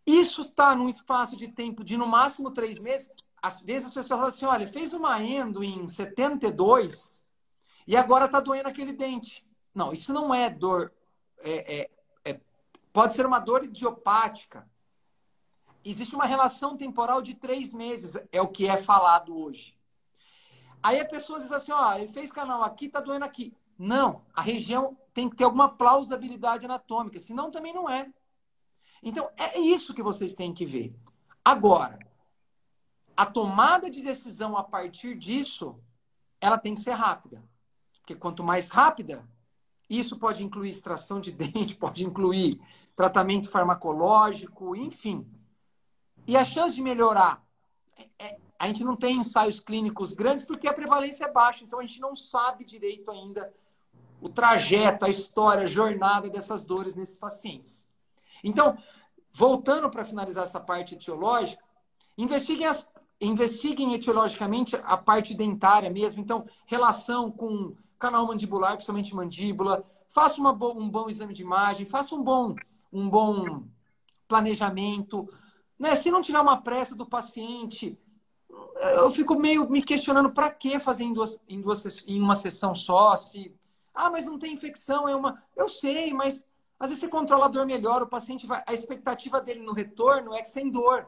Isso está num espaço de tempo de no máximo três meses às vezes as pessoas falam assim: olha, fez uma endo em 72 e agora está doendo aquele dente. Não, isso não é dor. É, é, é, pode ser uma dor idiopática. Existe uma relação temporal de três meses, é o que é falado hoje. Aí a pessoa diz assim: ó, ele fez canal aqui, está doendo aqui. Não, a região tem que ter alguma plausibilidade anatômica, senão também não é. Então, é isso que vocês têm que ver. Agora, a tomada de decisão a partir disso, ela tem que ser rápida. Porque quanto mais rápida, isso pode incluir extração de [laughs] dente, pode incluir tratamento farmacológico, enfim. E a chance de melhorar, é, é, a gente não tem ensaios clínicos grandes porque a prevalência é baixa, então a gente não sabe direito ainda o trajeto, a história, a jornada dessas dores nesses pacientes. Então, voltando para finalizar essa parte etiológica, investiguem as investiguem etiologicamente a parte dentária mesmo. Então, relação com canal mandibular, principalmente mandíbula. Faça uma bo um bom exame de imagem, faça um bom, um bom planejamento. Né? Se não tiver uma pressa do paciente, eu fico meio me questionando para que fazer em, duas, em, duas, em uma sessão só. Se, ah, mas não tem infecção, é uma. Eu sei, mas às vezes você controla a dor melhor, o paciente vai. A expectativa dele no retorno é que sem dor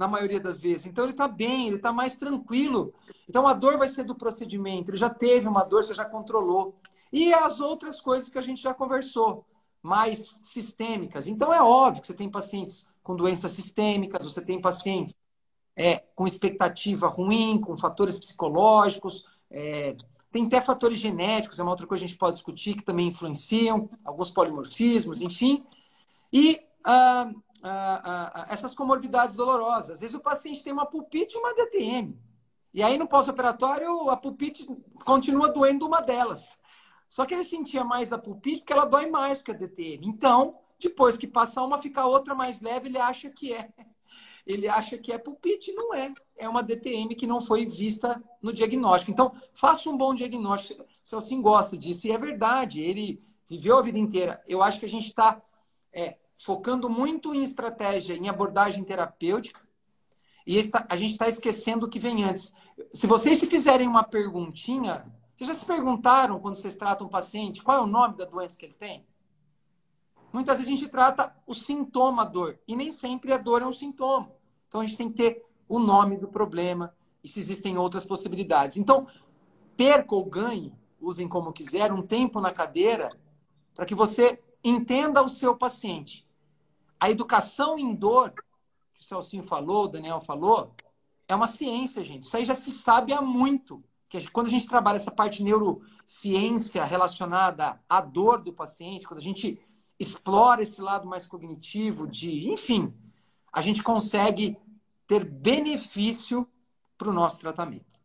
na maioria das vezes. Então ele está bem, ele está mais tranquilo. Então a dor vai ser do procedimento. Ele já teve uma dor, você já controlou. E as outras coisas que a gente já conversou, mais sistêmicas. Então é óbvio que você tem pacientes com doenças sistêmicas, você tem pacientes é, com expectativa ruim, com fatores psicológicos, é, tem até fatores genéticos, é uma outra coisa que a gente pode discutir, que também influenciam, alguns polimorfismos, enfim. E ah, essas comorbidades dolorosas. Às vezes o paciente tem uma pulpite e uma DTM. E aí no pós-operatório a pulpite continua doendo uma delas. Só que ele sentia mais a pulpite porque ela dói mais que a DTM. Então, depois que passa uma, fica outra mais leve, ele acha que é. Ele acha que é pulpite, não é. É uma DTM que não foi vista no diagnóstico. Então, faça um bom diagnóstico. Se você gosta disso, e é verdade, ele viveu a vida inteira. Eu acho que a gente está é, focando muito em estratégia, em abordagem terapêutica, e a gente está esquecendo o que vem antes. Se vocês se fizerem uma perguntinha, vocês já se perguntaram quando vocês tratam um paciente qual é o nome da doença que ele tem? Muitas vezes a gente trata o sintoma dor, e nem sempre a dor é um sintoma. Então a gente tem que ter o nome do problema e se existem outras possibilidades. Então, perca ou ganhe, usem como quiser, um tempo na cadeira para que você entenda o seu paciente. A educação em dor, que o Celcinho falou, o Daniel falou, é uma ciência, gente. Isso aí já se sabe há muito. Que quando a gente trabalha essa parte neurociência relacionada à dor do paciente, quando a gente explora esse lado mais cognitivo de, enfim, a gente consegue ter benefício para o nosso tratamento.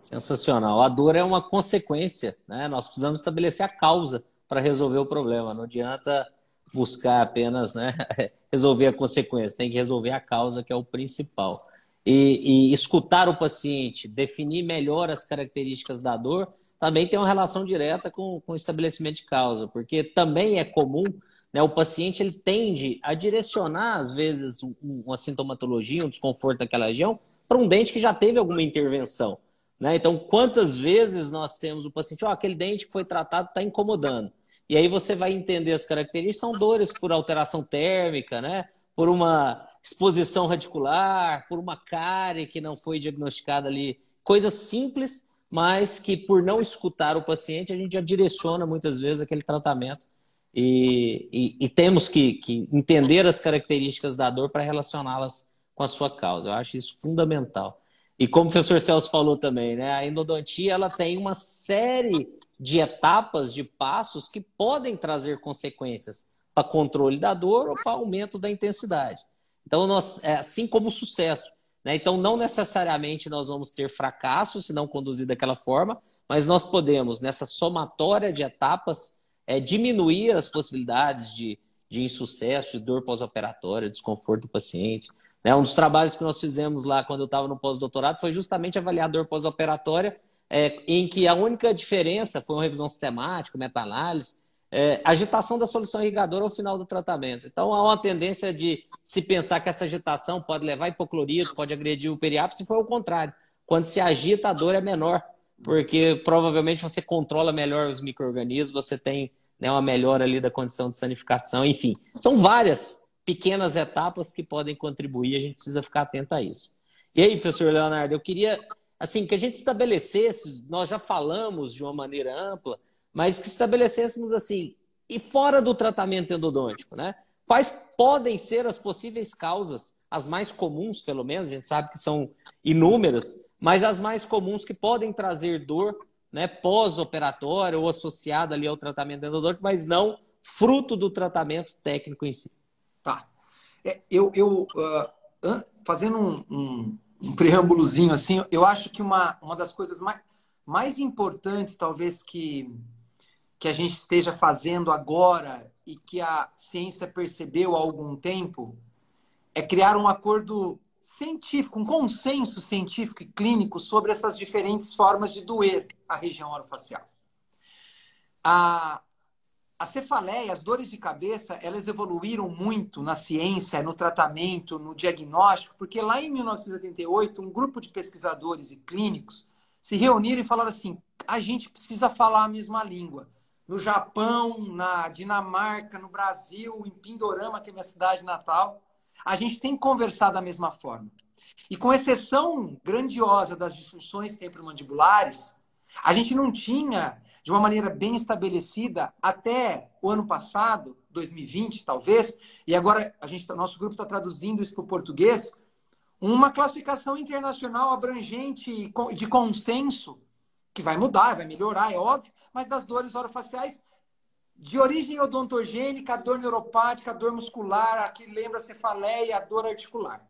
Sensacional. A dor é uma consequência, né? Nós precisamos estabelecer a causa para resolver o problema. Não adianta buscar apenas né, [laughs] resolver a consequência, tem que resolver a causa, que é o principal. E, e, escutar o paciente, definir melhor as características da dor, também tem uma relação direta com, com o estabelecimento de causa, porque também é comum, né, o paciente ele tende a direcionar, às vezes, uma sintomatologia, um desconforto naquela região, para um dente que já teve alguma intervenção. Né? Então, quantas vezes nós temos o paciente, oh, aquele dente que foi tratado está incomodando. E aí você vai entender as características, são dores por alteração térmica, né? Por uma exposição radicular, por uma cárie que não foi diagnosticada ali. Coisas simples, mas que por não escutar o paciente, a gente já direciona muitas vezes aquele tratamento. E, e, e temos que, que entender as características da dor para relacioná-las com a sua causa. Eu acho isso fundamental. E como o professor Celso falou também, né, a endodontia ela tem uma série de etapas, de passos que podem trazer consequências para controle da dor ou para aumento da intensidade. Então, nós, é, assim como o sucesso. Né? Então, não necessariamente nós vamos ter fracasso se não conduzir daquela forma, mas nós podemos, nessa somatória de etapas, é, diminuir as possibilidades de, de insucesso, de dor pós-operatória, desconforto do paciente. Né? Um dos trabalhos que nós fizemos lá quando eu estava no pós-doutorado foi justamente avaliar a dor pós-operatória, é, em que a única diferença foi uma revisão sistemática, meta-análise, é, agitação da solução irrigadora ao final do tratamento. Então, há uma tendência de se pensar que essa agitação pode levar hipoclorito, pode agredir o periápice, se for o contrário. Quando se agita, a dor é menor, porque provavelmente você controla melhor os micro-organismos, você tem né, uma melhora ali da condição de sanificação, enfim. São várias pequenas etapas que podem contribuir, a gente precisa ficar atento a isso. E aí, professor Leonardo, eu queria assim que a gente estabelecesse, nós já falamos de uma maneira ampla, mas que estabelecêssemos assim, e fora do tratamento endodôntico, né? Quais podem ser as possíveis causas, as mais comuns, pelo menos, a gente sabe que são inúmeras, mas as mais comuns que podem trazer dor, né, pós-operatória ou associada ali ao tratamento endodôntico, mas não fruto do tratamento técnico em si. É, eu, eu uh, fazendo um, um, um, preâmbulozinho assim, eu acho que uma, uma das coisas mais, mais importantes, talvez, que, que a gente esteja fazendo agora e que a ciência percebeu há algum tempo é criar um acordo científico, um consenso científico e clínico sobre essas diferentes formas de doer a região orofacial. A, a cefaleia, as dores de cabeça, elas evoluíram muito na ciência, no tratamento, no diagnóstico, porque lá em 1988, um grupo de pesquisadores e clínicos se reuniram e falaram assim: a gente precisa falar a mesma língua. No Japão, na Dinamarca, no Brasil, em Pindorama, que é minha cidade natal, a gente tem que conversar da mesma forma. E com exceção grandiosa das disfunções temporomandibulares, a gente não tinha de uma maneira bem estabelecida até o ano passado, 2020 talvez, e agora a gente, tá, nosso grupo está traduzindo isso para o português, uma classificação internacional abrangente de consenso, que vai mudar, vai melhorar, é óbvio, mas das dores orofaciais de origem odontogênica, dor neuropática, dor muscular, a que lembra cefaleia, a dor articular.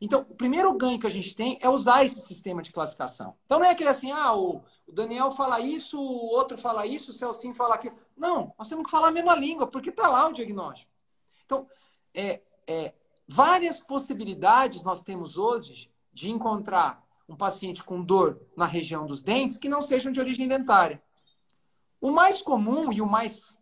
Então, o primeiro ganho que a gente tem é usar esse sistema de classificação. Então, não é aquele assim, ah, o, Daniel fala isso, o outro fala isso, o Celcinho fala aquilo. Não, nós temos que falar a mesma língua, porque está lá o diagnóstico. Então, é, é, várias possibilidades nós temos hoje de encontrar um paciente com dor na região dos dentes que não sejam de origem dentária. O mais comum e o mais,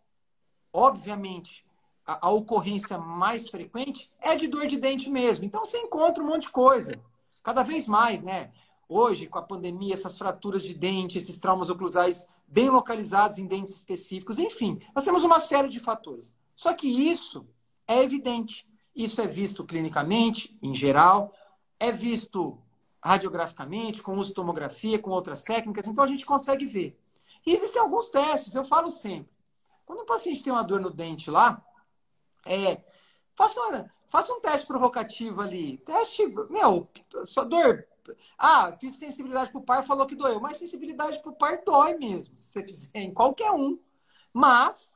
obviamente, a, a, ocorrência mais frequente é de dor de dente mesmo. Então você encontra um monte de coisa. Cada vez mais, né? Hoje, com a pandemia, essas fraturas de dente, esses traumas oclusais bem localizados em dentes específicos, enfim, nós temos uma série de fatores. Só que isso é evidente. Isso é visto clinicamente, em geral, é visto radiograficamente, com uso de tomografia, com outras técnicas, então a gente consegue ver. E existem alguns testes, eu falo sempre. Quando o paciente tem uma dor no dente lá, é, faça, faça um teste provocativo ali. Teste, meu, sua dor. Ah, fiz sensibilidade para o par, falou que doeu. Mas sensibilidade para o par dói mesmo, se você fizer em qualquer um. Mas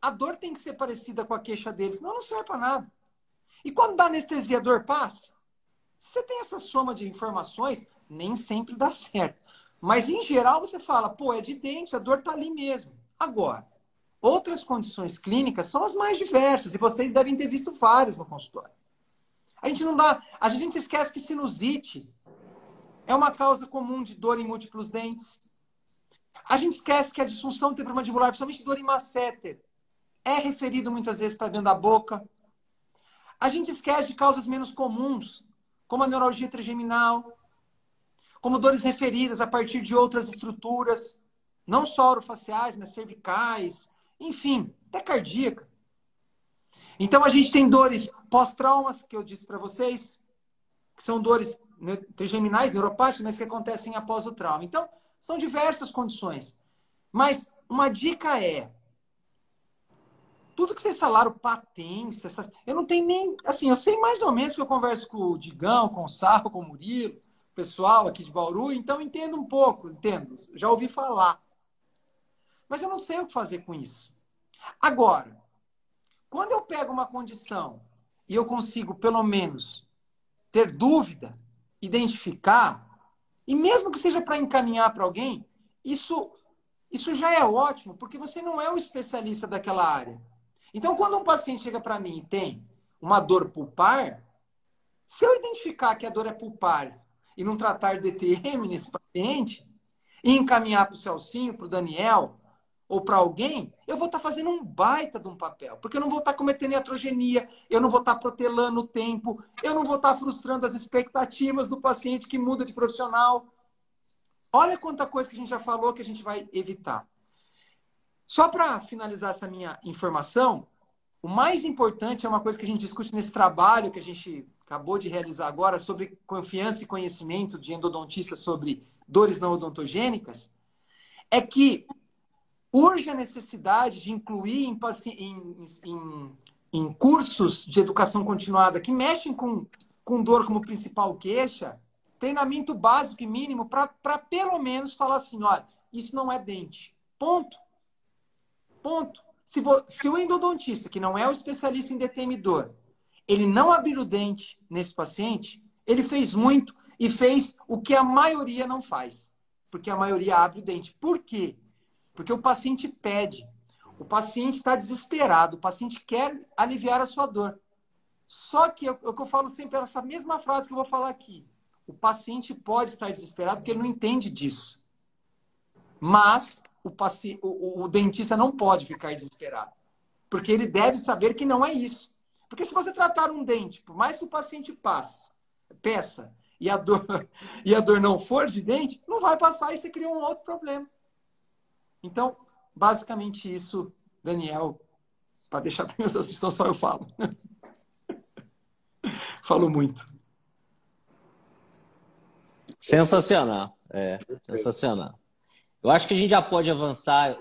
a dor tem que ser parecida com a queixa dele, senão não serve para nada. E quando dá anestesia, a dor passa? Se você tem essa soma de informações, nem sempre dá certo. Mas, em geral, você fala, pô, é de dente, a dor está ali mesmo. Agora, outras condições clínicas são as mais diversas, e vocês devem ter visto vários no consultório. A gente não dá. A gente esquece que sinusite é uma causa comum de dor em múltiplos dentes. A gente esquece que a disfunção temporomandibular, principalmente dor em masseter, é referido muitas vezes para dentro da boca. A gente esquece de causas menos comuns, como a neuralgia trigeminal, como dores referidas a partir de outras estruturas, não só orofaciais, mas cervicais, enfim, até cardíaca. Então a gente tem dores pós-traumas, que eu disse para vocês, que são dores trigeminais, neuropáticas, mas que acontecem após o trauma. Então, são diversas condições. Mas uma dica é: tudo que vocês falaram, patência, eu não tenho nem. Assim, eu sei mais ou menos que eu converso com o Digão, com o Sarro, com o Murilo, pessoal aqui de Bauru, então entendo um pouco, entendo. Já ouvi falar. Mas eu não sei o que fazer com isso. Agora, quando eu pego uma condição e eu consigo, pelo menos, ter dúvida, identificar, e mesmo que seja para encaminhar para alguém, isso, isso já é ótimo, porque você não é o especialista daquela área. Então, quando um paciente chega para mim e tem uma dor pulpar, se eu identificar que a dor é pulpar e não tratar DTM nesse paciente, e encaminhar para o Celcinho, para o Daniel ou para alguém, eu vou estar tá fazendo um baita de um papel. Porque eu não vou estar tá cometendo iatrogenia, eu não vou estar tá protelando o tempo, eu não vou estar tá frustrando as expectativas do paciente que muda de profissional. Olha quanta coisa que a gente já falou que a gente vai evitar. Só para finalizar essa minha informação, o mais importante é uma coisa que a gente discute nesse trabalho que a gente acabou de realizar agora sobre confiança e conhecimento de endodontista sobre dores não odontogênicas, é que urge a necessidade de incluir em, em, em, em cursos de educação continuada que mexem com, com dor como principal queixa, treinamento básico e mínimo para pelo menos falar assim, olha, isso não é dente. Ponto. Ponto. Se, vo, se o endodontista, que não é o especialista em DTM dor, ele não abrir o dente nesse paciente, ele fez muito e fez o que a maioria não faz. Porque a maioria abre o dente. Por quê? Porque o paciente pede. O paciente está desesperado. O paciente quer aliviar a sua dor. Só que o que eu falo sempre, essa mesma frase que eu vou falar aqui. O paciente pode estar desesperado porque ele não entende disso. Mas o, paci... o, o, dentista não pode ficar desesperado. Porque ele deve saber que não é isso. Porque se você tratar um dente, por mais que o paciente passe, peça, e a dor, [laughs] e a dor não for de dente, não vai passar e você cria um outro problema. Então, basicamente isso, Daniel, para deixar para meus assistentes, só eu falo. [laughs] falo muito. Sensacional. É, sensacional. Eu acho que a gente já pode avançar.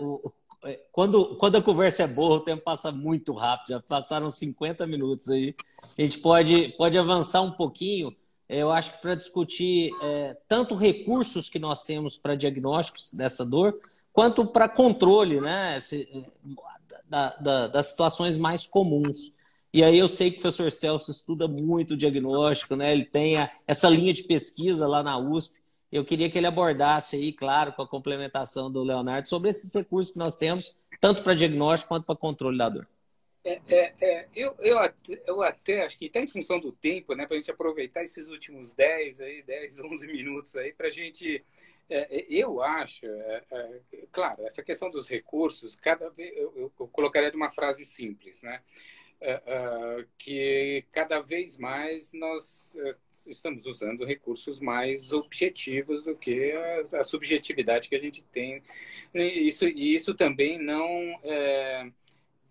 É, quando, quando a conversa é boa, o tempo passa muito rápido. Já passaram 50 minutos aí. A gente pode, pode avançar um pouquinho. É, eu acho que para discutir é, tanto recursos que nós temos para diagnósticos dessa dor, quanto para controle né, esse, da, da, das situações mais comuns. E aí eu sei que o professor Celso estuda muito o diagnóstico, né? ele tem a, essa linha de pesquisa lá na USP. Eu queria que ele abordasse aí, claro, com a complementação do Leonardo, sobre esses recursos que nós temos, tanto para diagnóstico quanto para controle da dor. É, é, é, eu, eu, até, eu até acho que está em função do tempo, né, para a gente aproveitar esses últimos 10, aí, 10, 11 minutos aí, para a gente. É, é, eu acho, é, claro, essa questão dos recursos, cada vez eu, eu colocaria de uma frase simples, né? uh, que cada vez mais nós estamos usando recursos mais objetivos do que a, a, subjetividade que a gente tem. E isso, e isso também não,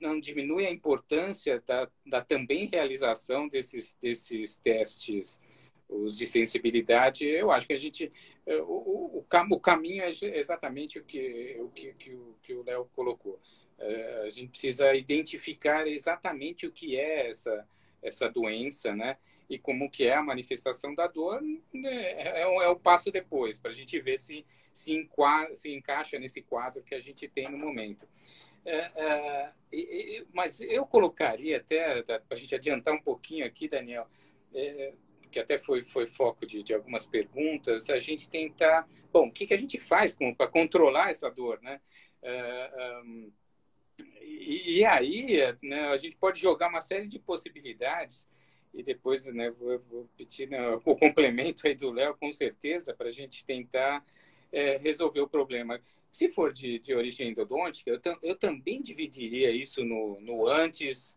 não diminui a importância da, da também realização desses, desses testes os de sensibilidade, eu acho que a gente o, o, o caminho é exatamente o que o que, que o Léo colocou. a gente precisa identificar exatamente o que é essa essa doença, né? E como que é a manifestação da dor né? é, é, o passo depois para a gente ver se se, enquadra, se encaixa nesse quadro que a gente tem no momento. É, é, mas eu colocaria até, para a gente adiantar um pouquinho aqui, Daniel, é, que até foi, foi foco de, de, algumas perguntas, a gente tentar, bom, o que, que a gente faz para controlar essa dor, né? Um, e, e, aí, né, a gente pode jogar uma série de possibilidades e depois, né, vou, vou pedir né, o complemento aí do Léo, com certeza, para a gente tentar é, resolver o problema. Se for de, de origem endodôntica, eu, eu também dividiria isso no, no antes.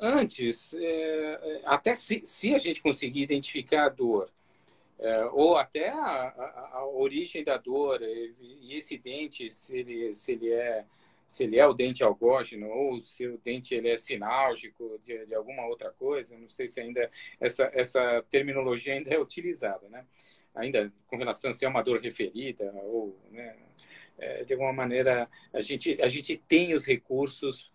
Antes, é, é, até se, se a gente conseguir identificar a dor, é, ou até a, a, a, origem da dor e esse dente, se ele, se ele é se ele é o dente algógeno ou se o dente ele é sinálgico de, de alguma outra coisa, não sei se ainda essa, essa terminologia ainda é utilizada, né? ainda com relação a se é uma dor referida ou né, é, de alguma maneira a gente a gente tem os recursos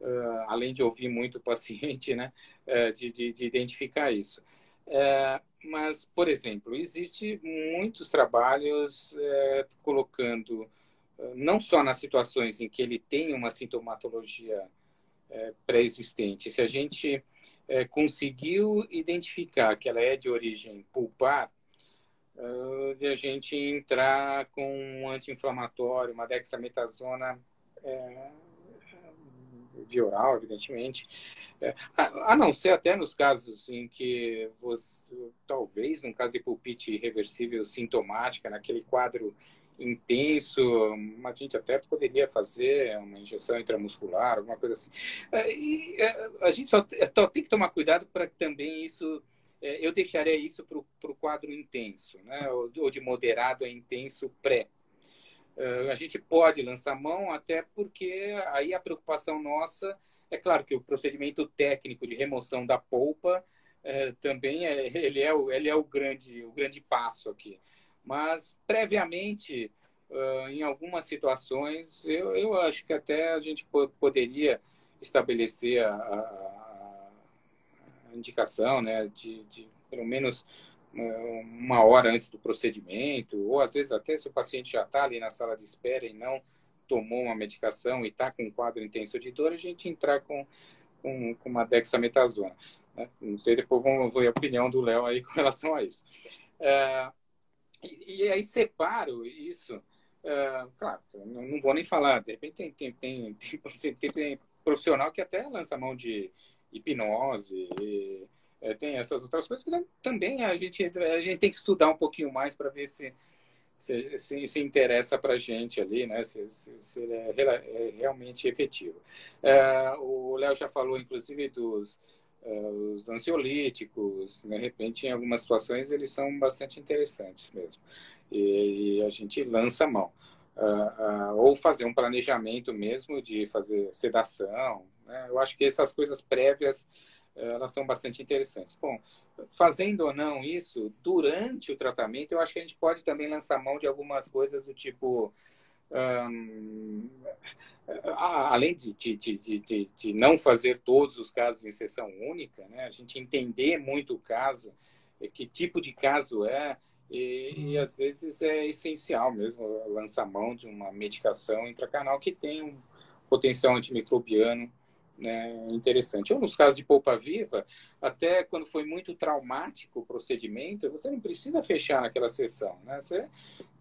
uh, além de ouvir muito o paciente [laughs] né uh, de, de, de, identificar isso. Uh, mas por exemplo existe muitos trabalhos colocando não só nas situações em que ele tem uma sintomatologia pré-existente. Se a gente conseguiu identificar que ela é de origem pulpar de a gente entrar com um anti-inflamatório, uma dexametasona é, via oral, evidentemente. É, a, a, não ser até nos casos em que você, talvez, num caso de pulpite irreversível sintomática, naquele quadro intenso, a gente até poderia fazer uma injeção intramuscular, alguma coisa assim. É, e é, a gente só, só tem que tomar cuidado para que também isso é, eu deixaria isso para o quadro intenso, né? ou de moderado a intenso pré. Uh, a gente pode lançar mão até porque aí a preocupação nossa é claro que o procedimento técnico de remoção da polpa é, também é, [laughs] ele é, o, ele é o, grande, o grande passo aqui. Mas, previamente, uh, em algumas situações, eu, eu acho que até a gente poderia estabelecer a, a indicação, né, de, de pelo menos uma hora antes do procedimento, ou às vezes até se o paciente já está ali na sala de espera e não tomou uma medicação e está com um quadro intenso de dor, a gente entrar com, com, com uma dexametasona. Né? Não sei, depois vamos ver a opinião do Léo aí com relação a isso. É, e, e, aí separo isso, é, claro, não, não, vou nem falar, de repente tem, tem, tem, tem, tem profissional que até lança mão de, hipnose, e, é, tem essas outras coisas que também a gente, a gente tem que estudar um pouquinho mais para ver se, se, se, se interessa para a gente ali, né? se, se, se ele é, é, realmente efetivo. É, o Léo já falou, inclusive, dos é, os ansiolíticos, de repente, em algumas situações, eles são bastante interessantes mesmo. E, e a gente lança a mão. Uh, uh, ou fazer um planejamento mesmo de fazer sedação, né? Eu acho que essas coisas prévias elas são bastante interessantes. Bom, fazendo ou não isso, durante o tratamento, eu acho que a gente pode também lançar mão de algumas coisas do tipo. Um, além de, de, de, de, não fazer todos os casos em sessão única, né? a gente entender muito o caso, eh, que tipo de caso é, e, e, às vezes é essencial mesmo lançar mão de uma medicação intracanal que tem um potencial antimicrobiano né, interessante. Ou nos casos de polpa viva, até quando foi muito traumático o procedimento, você não precisa fechar naquela sessão. Né? Você,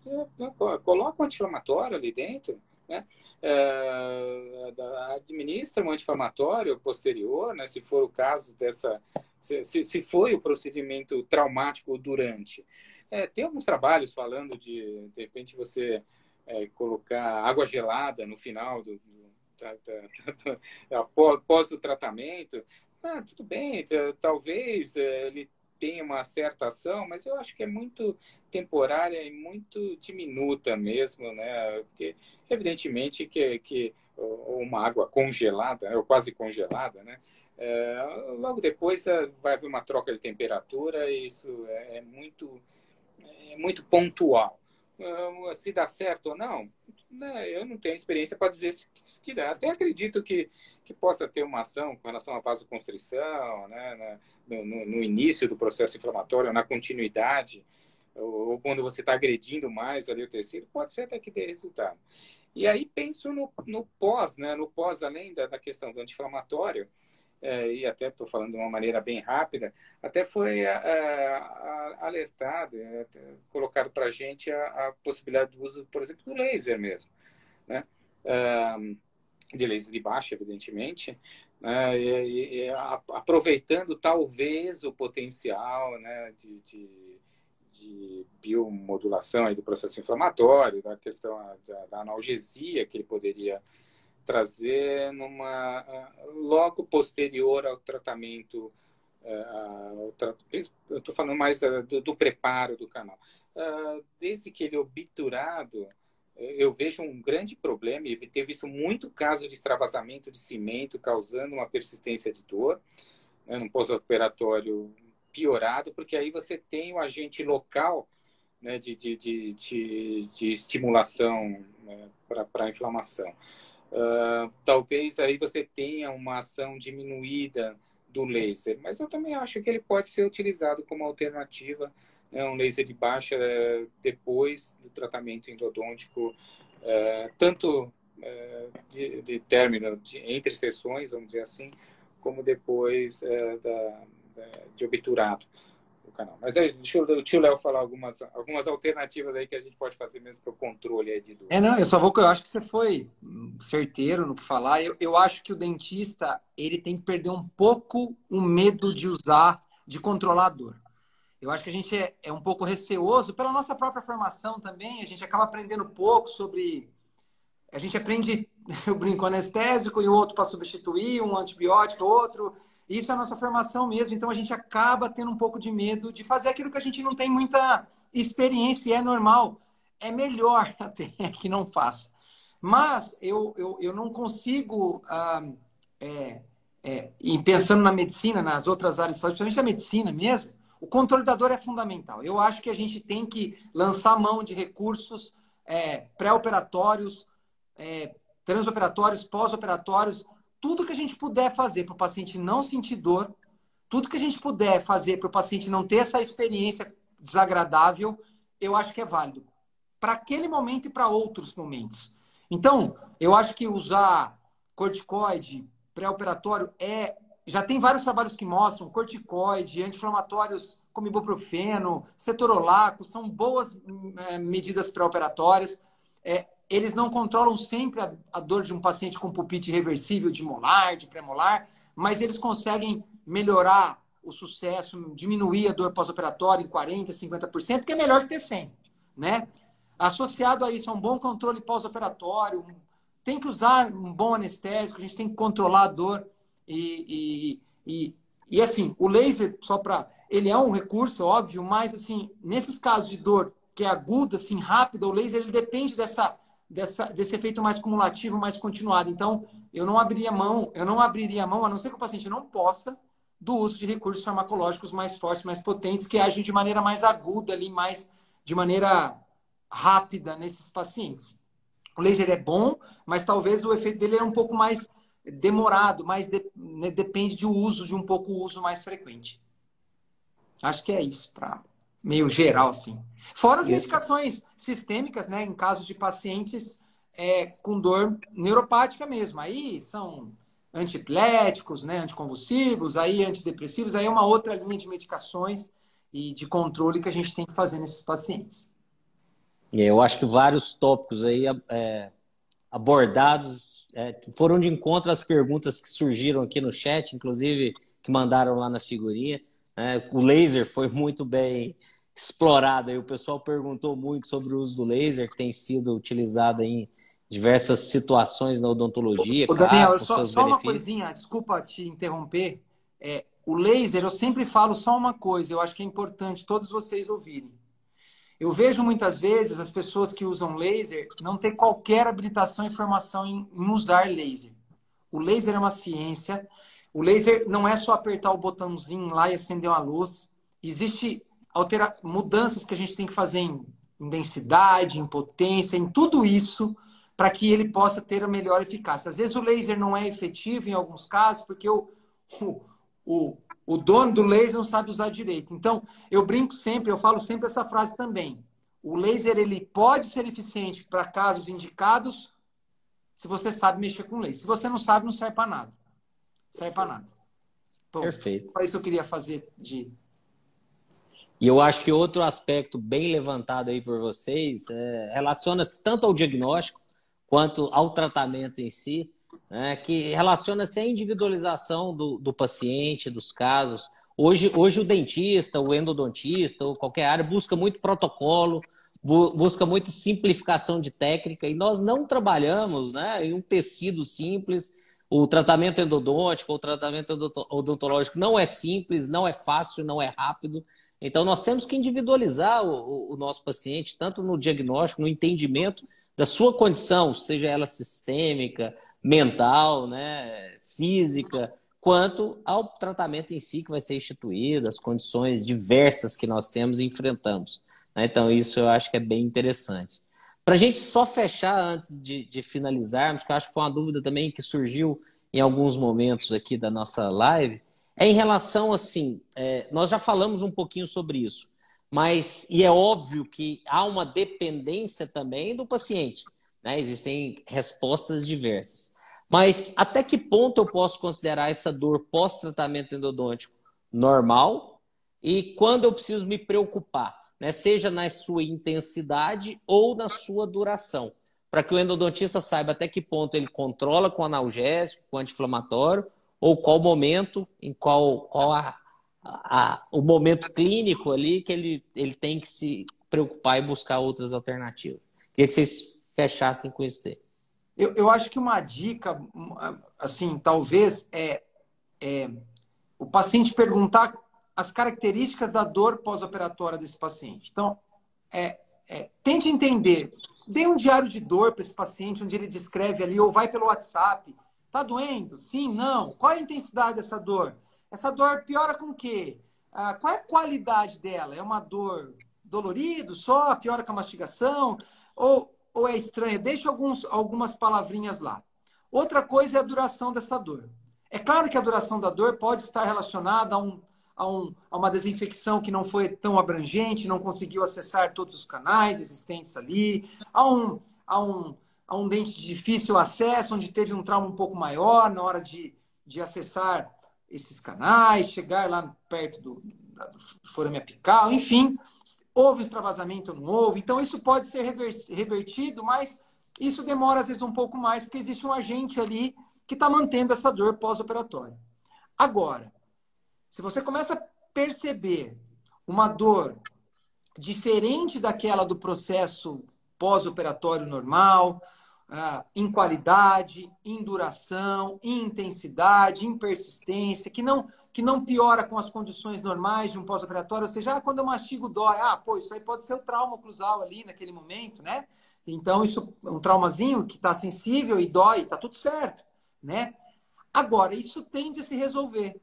você coloca um anti-inflamatório ali dentro, né? É, administra um anti-inflamatório posterior, né? se for o caso dessa. Se, se foi o procedimento traumático durante. É, tem alguns trabalhos falando de, de repente, você é, colocar água gelada no final do, do tá, tá, tá, tá após o tratamento, ah, tudo bem, talvez eh, ele tenha uma certa ação, mas eu acho que é muito temporária e muito diminuta mesmo, né? Porque, evidentemente, que, que uma água congelada, ou quase congelada, né? É, logo depois vai haver uma troca de temperatura e isso é, é muito, é muito pontual. Se dá certo ou não, né, eu não tenho experiência para dizer se, se dá. Até acredito que, que possa ter uma ação com relação à vasoconstrição, né, no, no, no início do processo inflamatório, na continuidade, ou, ou quando você está agredindo mais ali o tecido, pode ser até que dê resultado. E aí penso no, no pós, né, no pós, além da, da questão do anti-inflamatório, é, e até estou falando de uma maneira bem rápida, até foi é, alertado, é, colocado para a gente a, possibilidade do uso, por exemplo, do laser mesmo, né? de laser de baixa, evidentemente, né? e, e, aproveitando talvez o potencial né? de, de, de biomodulação aí do processo inflamatório, da questão da, da analgesia que ele poderia trazer numa logo posterior ao tratamento eu estou falando mais do, do, preparo do canal. Desde que ele é obturado, eu vejo um grande problema e ter visto muito caso de extravasamento de cimento causando uma persistência de dor né, no pós-operatório piorado, porque aí você tem o agente local né, de, de, de, de, de estimulação né, para a inflamação. Uh, talvez aí você tenha uma ação diminuída do laser, mas eu também acho que ele pode ser utilizado como alternativa, né, um laser de baixa uh, depois do tratamento endodôntico, uh, tanto eh, de, de, término de, entre sessões, vamos dizer assim, como depois da, da, de obturado canal. Mas aí, deixa o tio Léo falar algumas, algumas alternativas aí que a gente pode fazer mesmo para o controle aí de dor. É, não, eu só vou, eu acho que você foi certeiro no que falar. Eu, eu acho que o dentista, ele tem que perder um pouco o medo de usar, de controlar a dor. Eu acho que a gente é, é um pouco receoso pela nossa própria formação também. A gente acaba aprendendo pouco sobre. A gente aprende, [laughs] eu brinco, anestésico e o outro para substituir, um antibiótico, outro. Isso é a nossa formação mesmo, então a gente acaba tendo um pouco de medo de fazer aquilo que a gente não tem muita experiência e é normal. É melhor [laughs] até que não faça. Mas eu, eu, eu não consigo, ah, é, é, e pensando na medicina, nas outras áreas de saúde, principalmente a medicina mesmo, o controle da dor é fundamental. Eu acho que a gente tem que lançar mão de recursos é, pré-operatórios, é, transoperatórios, pós-operatórios, tudo que a gente puder fazer para o paciente não sentir dor, tudo que a gente puder fazer para o paciente não ter essa experiência desagradável, eu acho que é válido. Para aquele momento e para outros momentos. Então, eu acho que usar corticoide pré-operatório é. Já tem vários trabalhos que mostram corticoide, anti-inflamatórios como ibuprofeno, cetorolaco, são boas é, medidas pré-operatórias. É, eles não controlam sempre a, a, dor de um paciente com pulpite reversível de molar, de premolar, mas eles conseguem melhorar o sucesso, diminuir a dor pós-operatória em 40%, 50%, que é melhor que ter 100%. Né? Associado a isso, a um bom controle pós-operatório, tem que usar um bom anestésico, a gente tem que controlar a dor. E, e, e, e assim, o laser, só para. Ele é um recurso, óbvio, mas assim, nesses casos de dor que é aguda, assim, rápida, o laser ele depende dessa dessa, desse efeito mais cumulativo, mais continuado. Então, eu não abriria mão, eu não abriria mão, a não ser que o paciente não possa, do uso de recursos farmacológicos mais fortes, mais potentes, que agem de maneira mais aguda ali, mais de maneira rápida nesses pacientes. O laser é bom, mas talvez o efeito dele é um pouco mais demorado, mais de, né, depende de uso, de um pouco uso mais frequente. Acho que é isso para meio geral, assim. Fora as medicações sistêmicas, né, em casos de pacientes é, com dor neuropática mesmo. Aí são antiepiléticos, né, anticonvulsivos, aí antidepressivos, aí é uma outra linha de medicações e de controle que a gente tem que fazer nesses pacientes. Eu acho que vários tópicos aí é, abordados é, foram de encontro às perguntas que surgiram aqui no chat, inclusive que mandaram lá na figurinha. Né? O laser foi muito bem explorado. Aí o pessoal perguntou muito sobre o uso do laser, que tem sido utilizado em diversas situações na odontologia. Ô, Daniel, claro, só, só uma coisinha, desculpa te interromper. É, o laser, eu sempre falo só uma coisa, eu acho que é importante todos vocês ouvirem. Eu vejo muitas vezes as pessoas que usam laser não ter qualquer habilitação e formação em, em usar laser. O laser é uma ciência, O laser não é só apertar o botãozinho lá e acender uma luz. Existe altera... mudanças que a gente tem que fazer em, densidade, em potência, em tudo isso para que ele possa ter a melhor eficácia. Às vezes o laser não é efetivo em alguns casos porque o, o, o, o dono do laser não sabe usar direito. Então, eu brinco sempre, eu falo sempre essa frase também. O laser ele pode ser eficiente para casos indicados se você sabe mexer com laser. Se você não sabe, não serve para nada serve para nada. Bom, Perfeito. Só isso que eu queria fazer de. E eu acho que outro aspecto bem levantado aí por vocês é, relaciona-se tanto ao diagnóstico quanto ao tratamento em si, né, que relaciona-se à individualização do, do paciente, dos casos. Hoje, hoje o dentista, o endodontista ou qualquer área busca muito protocolo, bu busca muito simplificação de técnica e nós não trabalhamos né, em um tecido simples o tratamento endodôntico, o tratamento odontológico não é simples, não é fácil, não é rápido. Então, nós temos que individualizar o, o, nosso paciente, tanto no diagnóstico, no entendimento da sua condição, seja ela sistêmica, mental, né, física, quanto ao tratamento em si que vai ser instituído, as condições diversas que nós temos e enfrentamos. Né? Então, isso eu acho que é bem interessante. Para a gente só fechar antes de, de finalizarmos, que eu acho que foi uma dúvida também que surgiu em alguns momentos aqui da nossa live, é em relação assim, é, nós já falamos um pouquinho sobre isso, mas e é óbvio que há uma dependência também do paciente, né? Existem respostas diversas. Mas até que ponto eu posso considerar essa dor pós-tratamento endodôntico normal e quando eu preciso me preocupar? Né, seja na sua intensidade ou na sua duração, para que o endodontista saiba até que ponto ele controla com analgésico, com anti-inflamatório, ou qual momento, em qual, qual a, a, o momento clínico ali que ele, ele tem que se preocupar e buscar outras alternativas. Queria que vocês fechassem com isso daí. Eu, eu acho que uma dica, assim, talvez, é, é o paciente perguntar as características da dor pós-operatória desse paciente. Então, é, é, tente entender. Dê um diário de dor para esse paciente, onde ele descreve ali, ou vai pelo WhatsApp. Tá doendo? Sim, não. Qual a intensidade dessa dor? Essa dor piora com o quê? Ah, qual é a qualidade dela? É uma dor dolorido só? Piora com a mastigação? Ou, ou é estranha? Deixa alguns, algumas palavrinhas lá. Outra coisa é a duração dessa dor. É claro que a duração da dor pode estar relacionada a um a, um, a uma desinfecção que não foi tão abrangente, não conseguiu acessar todos os canais existentes ali, a um, a um, a um dente de difícil acesso, onde teve um trauma um pouco maior na hora de, de acessar esses canais, chegar lá perto do, do forame apical, enfim, houve extravasamento ou não houve. Então, isso pode ser revertido, mas isso demora às vezes um pouco mais, porque existe um agente ali que está mantendo essa dor pós-operatória. Agora, se você começa a perceber uma dor diferente daquela do processo pós-operatório normal, uh, em qualidade, em duração, em intensidade, em persistência, que não, que não piora com as condições normais de um pós-operatório, ou seja, ah, quando eu mastigo dói, ah, pô, isso aí pode ser o trauma oclusal ali naquele momento, né? Então, isso é um traumazinho que está sensível e dói, está tudo certo, né? Agora, isso tende a se resolver.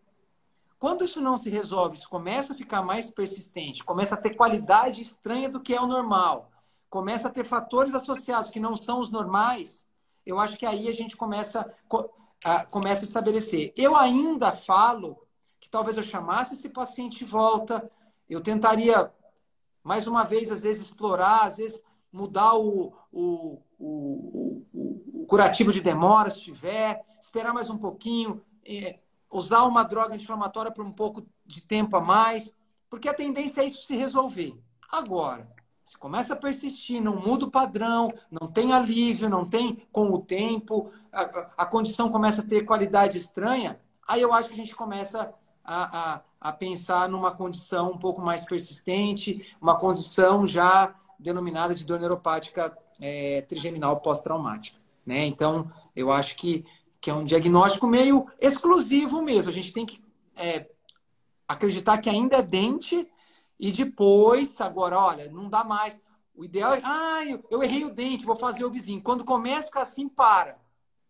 Quando isso não se resolve, isso começa a ficar mais persistente, começa a ter qualidade estranha do que é o normal, começa a ter fatores associados que não são os normais, eu acho que aí a gente começa a, começa a estabelecer. Eu ainda falo que talvez eu chamasse esse paciente de volta, eu tentaria, mais uma vez, às vezes, explorar, às vezes, mudar o, o, o, o curativo de demora, se tiver, esperar mais um pouquinho, é, usar uma droga anti-inflamatória por um pouco de tempo a mais, porque a tendência é isso se resolver. Agora, se começa a persistir, não muda o padrão, não tem alívio, não tem com o tempo, a, a condição começa a ter qualidade estranha, aí eu acho que a gente começa a, a, a pensar numa condição um pouco mais persistente, uma condição já denominada de dor neuropática é, trigeminal pós-traumática. Né? Então, eu acho que que é um diagnóstico meio exclusivo mesmo. A gente tem que é, acreditar que ainda é dente e depois, agora, olha, não dá mais. O ideal é, ah, eu, errei o dente, vou fazer o vizinho. Quando começa assim, para.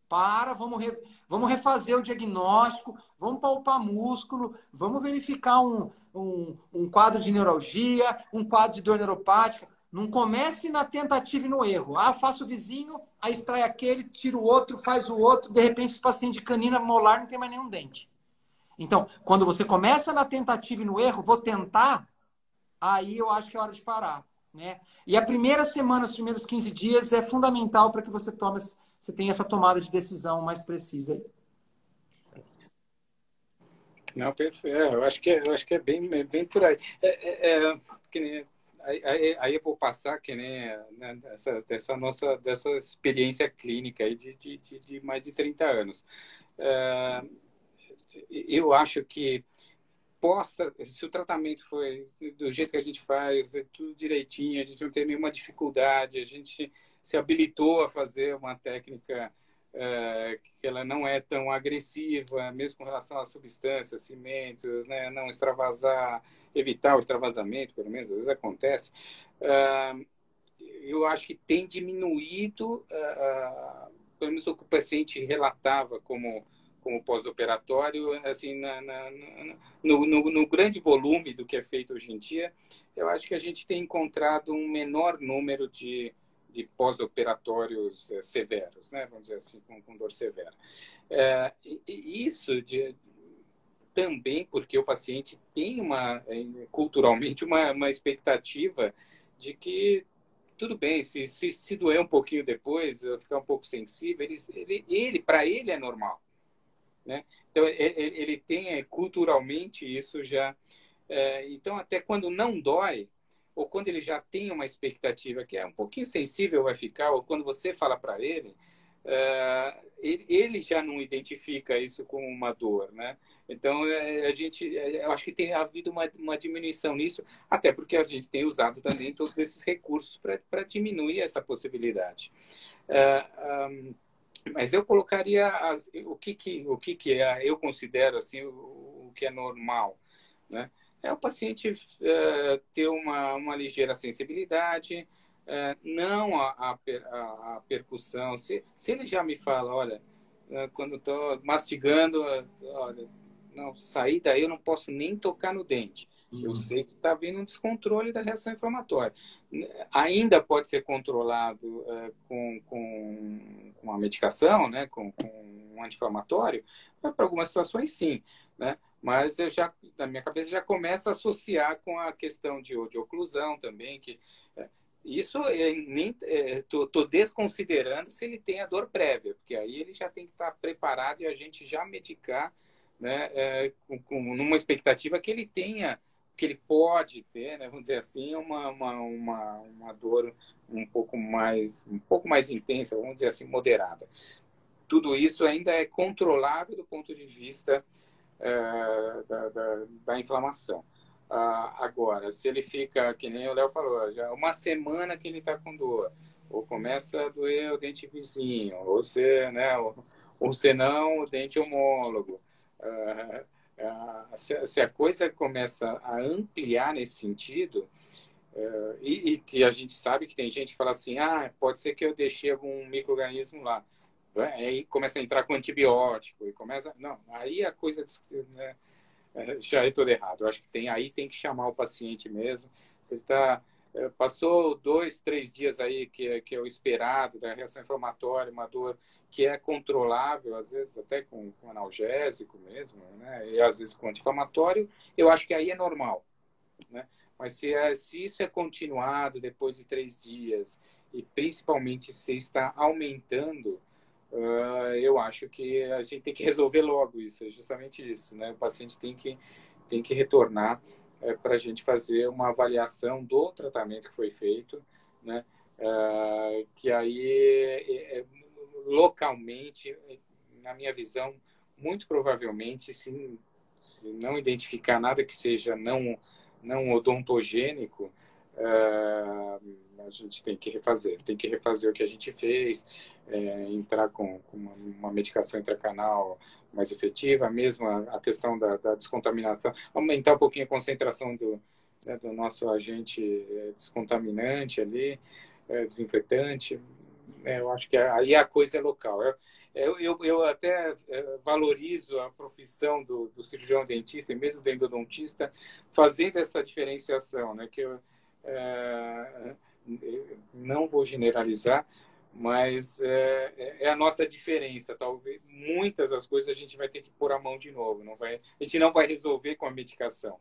para, vamos, re, vamos refazer o diagnóstico, vamos palpar músculo, vamos verificar um, um, um quadro de neuralgia, um quadro de dor neuropática. Não comece na tentativa e no erro. Ah, faço o vizinho, aí extrai aquele, tira o outro, faz o outro, de repente esse paciente de canina molar não tem mais nenhum dente. Então, quando você começa na tentativa e no erro, vou tentar, aí eu acho que é hora de parar. Né? E a primeira semana, os primeiros 15 dias, é fundamental para que você tome, você tenha essa tomada de decisão mais precisa. Não, perfeito. É, eu acho que é, eu acho que é bem, bem por aí. É, é, é que nem, aí, aí, eu vou passar que nem né, dessa, dessa nossa dessa experiência clínica aí de, de, de mais de 30 anos. É, eu acho que possa, se o tratamento foi do jeito que a gente faz, é tudo direitinho, a gente não tem nenhuma dificuldade, a gente se habilitou a fazer uma técnica é, que ela não é tão agressiva, mesmo com relação à substância, cimento, né, não extravasar, evitar o extravasamento, pelo menos às vezes acontece. É, eu acho que tem diminuído, é, pelo menos o que o paciente relatava como como pós-operatório, assim, na, na, no, no, no, grande volume do que é feito hoje em dia, eu acho que a gente tem encontrado um menor número de, de pós-operatórios é, severos, né? vamos dizer assim, com, com dor severa. É, isso de, também porque o paciente tem uma, é, culturalmente, uma, uma expectativa de que tudo bem, se, se, se doer um pouquinho depois, ficar um pouco sensível, ele, ele, ele para ele é normal. Né? Então, ele tem é, culturalmente isso já. É, então, até quando não dói, ou quando ele já tem uma expectativa que é um pouquinho sensível vai ficar, ou quando você fala para ele, é, ele, já não identifica isso como uma dor, né? Então, a gente, eu acho que tem havido uma, uma diminuição nisso, até porque a gente tem usado também todos esses recursos para diminuir essa possibilidade. Um, mas eu colocaria as, o que que o que que é, eu considero assim o, o que é normal, né? É o paciente uh, ter uma, uma ligeira sensibilidade, uh, não a, a, a, percussão. Se, se ele já me fala, olha, uh, quando estou mastigando, olha, não, sair daí eu não posso nem tocar no dente. Eu uhum. sei que está vindo um descontrole da reação inflamatória. Ainda pode ser controlado uh, com, com, com a medicação, né, com, com um anti-inflamatório, para algumas situações sim, né? Mas eu já, na minha cabeça, já começa a associar com a questão de, de oclusão também, que é, isso é, nem estou é, desconsiderando se ele tem a dor prévia, porque aí ele já tem que estar tá preparado e a gente já medicar, né, é, com, com, numa expectativa que ele tenha que ele pode ter, né, vamos dizer assim, uma, uma, uma, uma dor um pouco mais um pouco mais intensa, vamos dizer assim, moderada. Tudo isso ainda é controlável do ponto de vista é, da, da, da, inflamação. Ah, agora, se ele fica, que nem o Léo falou, já uma semana que ele está com dor, ou começa a doer o dente vizinho, ou se, né, ou, ou se não, o dente homólogo. Ah, se a coisa começa a ampliar nesse sentido, uh, e, e, a gente sabe que tem gente que fala assim, ah, pode ser que eu deixei algum microorganismo lá. Aí começa a entrar com antibiótico e começa... Não, aí a coisa né, é, já é tudo errado. Eu acho que tem, aí tem que chamar o paciente mesmo. Ele está passou dois, três dias aí que, é, que é o esperado da reação inflamatória, uma dor que é controlável, às vezes até com, com analgésico mesmo, né? E às vezes com anti-inflamatório, eu acho que aí é normal, né? Mas se, é, se isso é continuado depois de três dias e principalmente se está aumentando, uh, eu acho que a gente tem que resolver logo isso, é justamente isso, né? O paciente tem que, tem que retornar é, para a gente fazer uma avaliação do tratamento que foi feito, né? É, que aí, é, é localmente, na minha visão, muito provavelmente, se, se não identificar nada que seja não, não odontogênico, é, a gente tem que refazer, tem que refazer o que a gente fez, é, entrar com, com uma, uma, medicação intracanal mais efetiva, mesmo a, a questão da, da, descontaminação, aumentar um pouquinho a concentração do, né, do nosso agente é, descontaminante ali, é, desinfetante, né, eu acho que aí a coisa é local. Eu, eu, eu, eu até é, valorizo a profissão do, do, cirurgião dentista e mesmo do endodontista fazendo essa diferenciação, né? Que eu é, não vou generalizar, mas é, é, a nossa diferença. Talvez muitas das coisas a gente vai ter que pôr a mão de novo. Não vai, a gente não vai resolver com a medicação,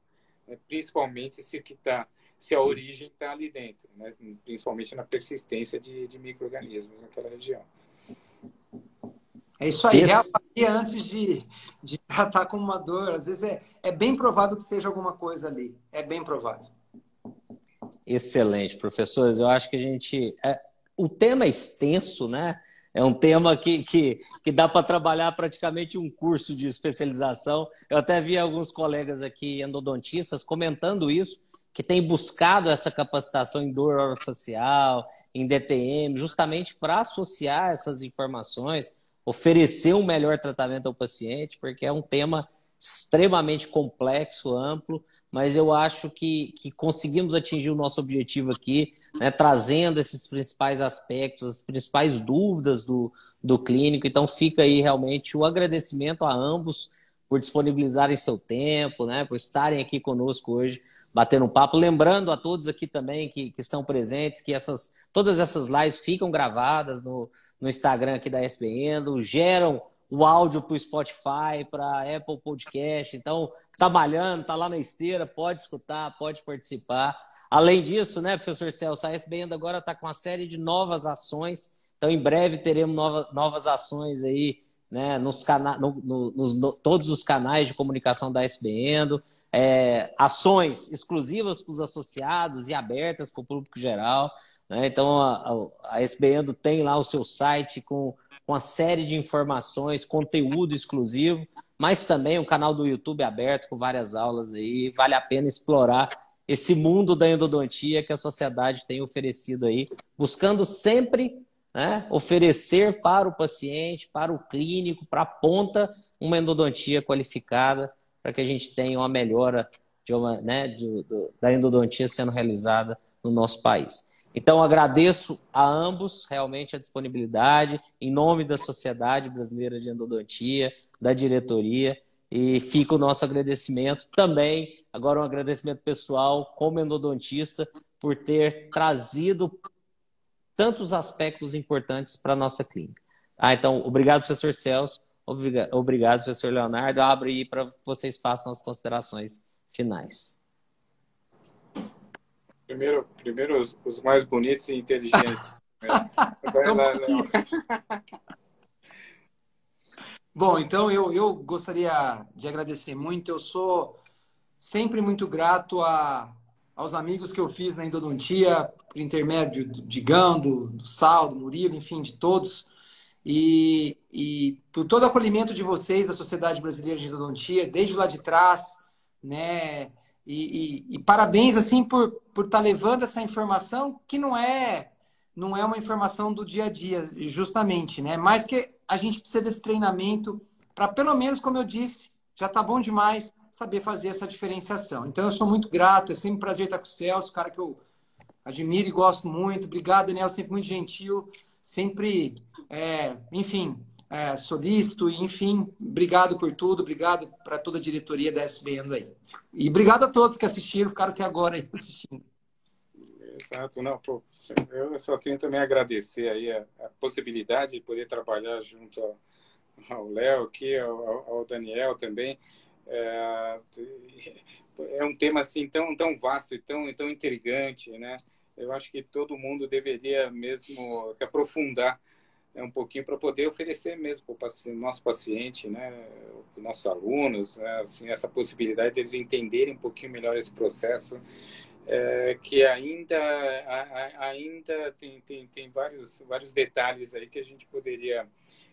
né? principalmente se o que está se a origem está ali dentro, né? principalmente na persistência de, de micro-organismos naquela região. É isso aí, Esse... antes de, de tratar com uma dor. Às vezes é, é bem provável que seja alguma coisa ali. É bem provável. Excelente, professores. Eu acho que a gente. É, o tema é extenso, né? É um tema que, que, que dá para trabalhar praticamente um curso de especialização. Eu até vi alguns colegas aqui endodontistas comentando isso, que têm buscado essa capacitação em dor orofacial, em DTM, justamente para associar essas informações oferecer um melhor tratamento ao paciente, porque é um tema extremamente complexo, amplo, mas eu acho que, que conseguimos atingir o nosso objetivo aqui, né, trazendo esses principais aspectos, as principais dúvidas do, do clínico. Então, fica aí realmente o agradecimento a ambos por disponibilizarem seu tempo, né, por estarem aqui conosco hoje, batendo um papo. Lembrando a todos aqui também que, que estão presentes que essas, todas essas lives ficam gravadas no, no Instagram aqui da SBN, geram o áudio para o Spotify, para Apple Podcast. Então, tá malhando, tá lá na esteira, pode escutar, pode participar. Além disso, né, professor Celso, a SBN agora está com uma série de novas ações. Então, em breve teremos novas, ações aí, né, nos cana no, no, nos no, todos os canais de comunicação da SBN. É, ações exclusivas para os associados e abertas para o público geral. Né? Então, a, a tem lá o seu site com, com uma série de informações, conteúdo exclusivo, mas também um canal do YouTube aberto com várias aulas aí. Vale a pena explorar esse mundo da endodontia que a sociedade tem oferecido aí, buscando sempre né, oferecer para o paciente, para o clínico, para a ponta, uma endodontia qualificada, para que a gente tenha uma melhora de uma, né, de, da endodontia sendo realizada no nosso país. Então, agradeço a ambos realmente a disponibilidade, em nome da Sociedade Brasileira de Endodontia, da diretoria, e fica o nosso agradecimento também, agora um agradecimento pessoal como endodontista, por ter trazido tantos aspectos importantes para a nossa clínica. Ah, então, obrigado, professor Celso, obrigado, professor Leonardo. Abro aí para vocês façam as considerações finais. Primeiro, primeiro os, os mais bonitos e inteligentes. [laughs] [laughs] Bom, então eu, eu gostaria de agradecer muito. Eu sou sempre muito grato a, aos amigos que eu fiz na endodontia, por intermédio de Gando, do Sal, do Murilo, enfim, de todos. E, e por todo o acolhimento de vocês, da Sociedade Brasileira de Endodontia, desde lá de trás, né? E, e, e parabéns assim por por estar tá levando essa informação que não é não é uma informação do dia a dia, justamente, né? Mas que a gente precisa desse treinamento para pelo menos, como eu disse, já tá bom demais saber fazer essa diferenciação. Então eu sou muito grato, é sempre um prazer estar com o Celso, cara que eu admiro e gosto muito. Obrigado, Daniel, sempre muito gentil, sempre, é, enfim, é, solícito, enfim, obrigado por tudo, obrigado para toda a diretoria da SBN aí. E obrigado a todos que assistiram, ficaram até agora aí assistindo. Exato, não, pô, eu só tenho também a agradecer aí a, a possibilidade de poder trabalhar junto ao, Léo aqui, ao, ao, Daniel também. É, é, um tema assim tão, tão vasto e tão, tão intrigante, né? Eu acho que todo mundo deveria mesmo se aprofundar né, um pouquinho para poder oferecer mesmo para o nosso paciente, né, os nossos alunos, né, assim, essa possibilidade deles entenderem um pouquinho melhor esse processo, é, que ainda, a, ainda tem, tem, tem vários, vários detalhes aí que a gente poderia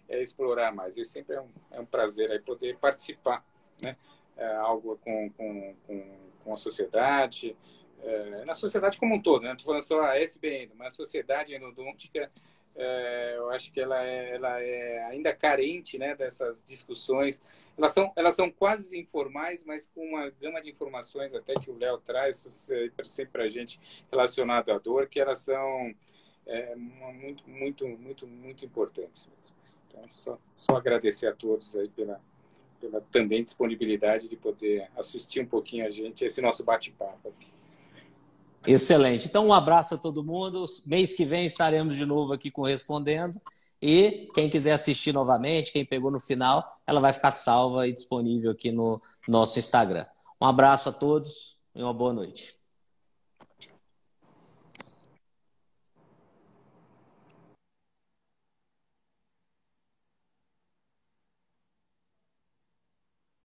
é, explorar mais. E sempre é um, é um prazer aí poder participar, né, é, algo com, com, com, com a sociedade, é, na sociedade como um todo, né? estou falando só a SBN, mas a sociedade endodôntica é, eu acho que ela é, ela é ainda carente né, dessas discussões. Elas são, elas são quase informais, mas com uma gama de informações até que o Léo traz sempre para a gente relacionado à dor, que elas são é, muito, muito, muito, muito importantes. Então, só, só agradecer a todos aí pela, pela também disponibilidade de poder assistir um pouquinho a gente, esse nosso bate-papo aqui. Excelente. Então, um abraço a todo mundo. Mês que vem estaremos de novo aqui correspondendo. E quem quiser assistir novamente, quem pegou no final, ela vai ficar salva e disponível aqui no nosso Instagram. Um abraço a todos e uma boa noite.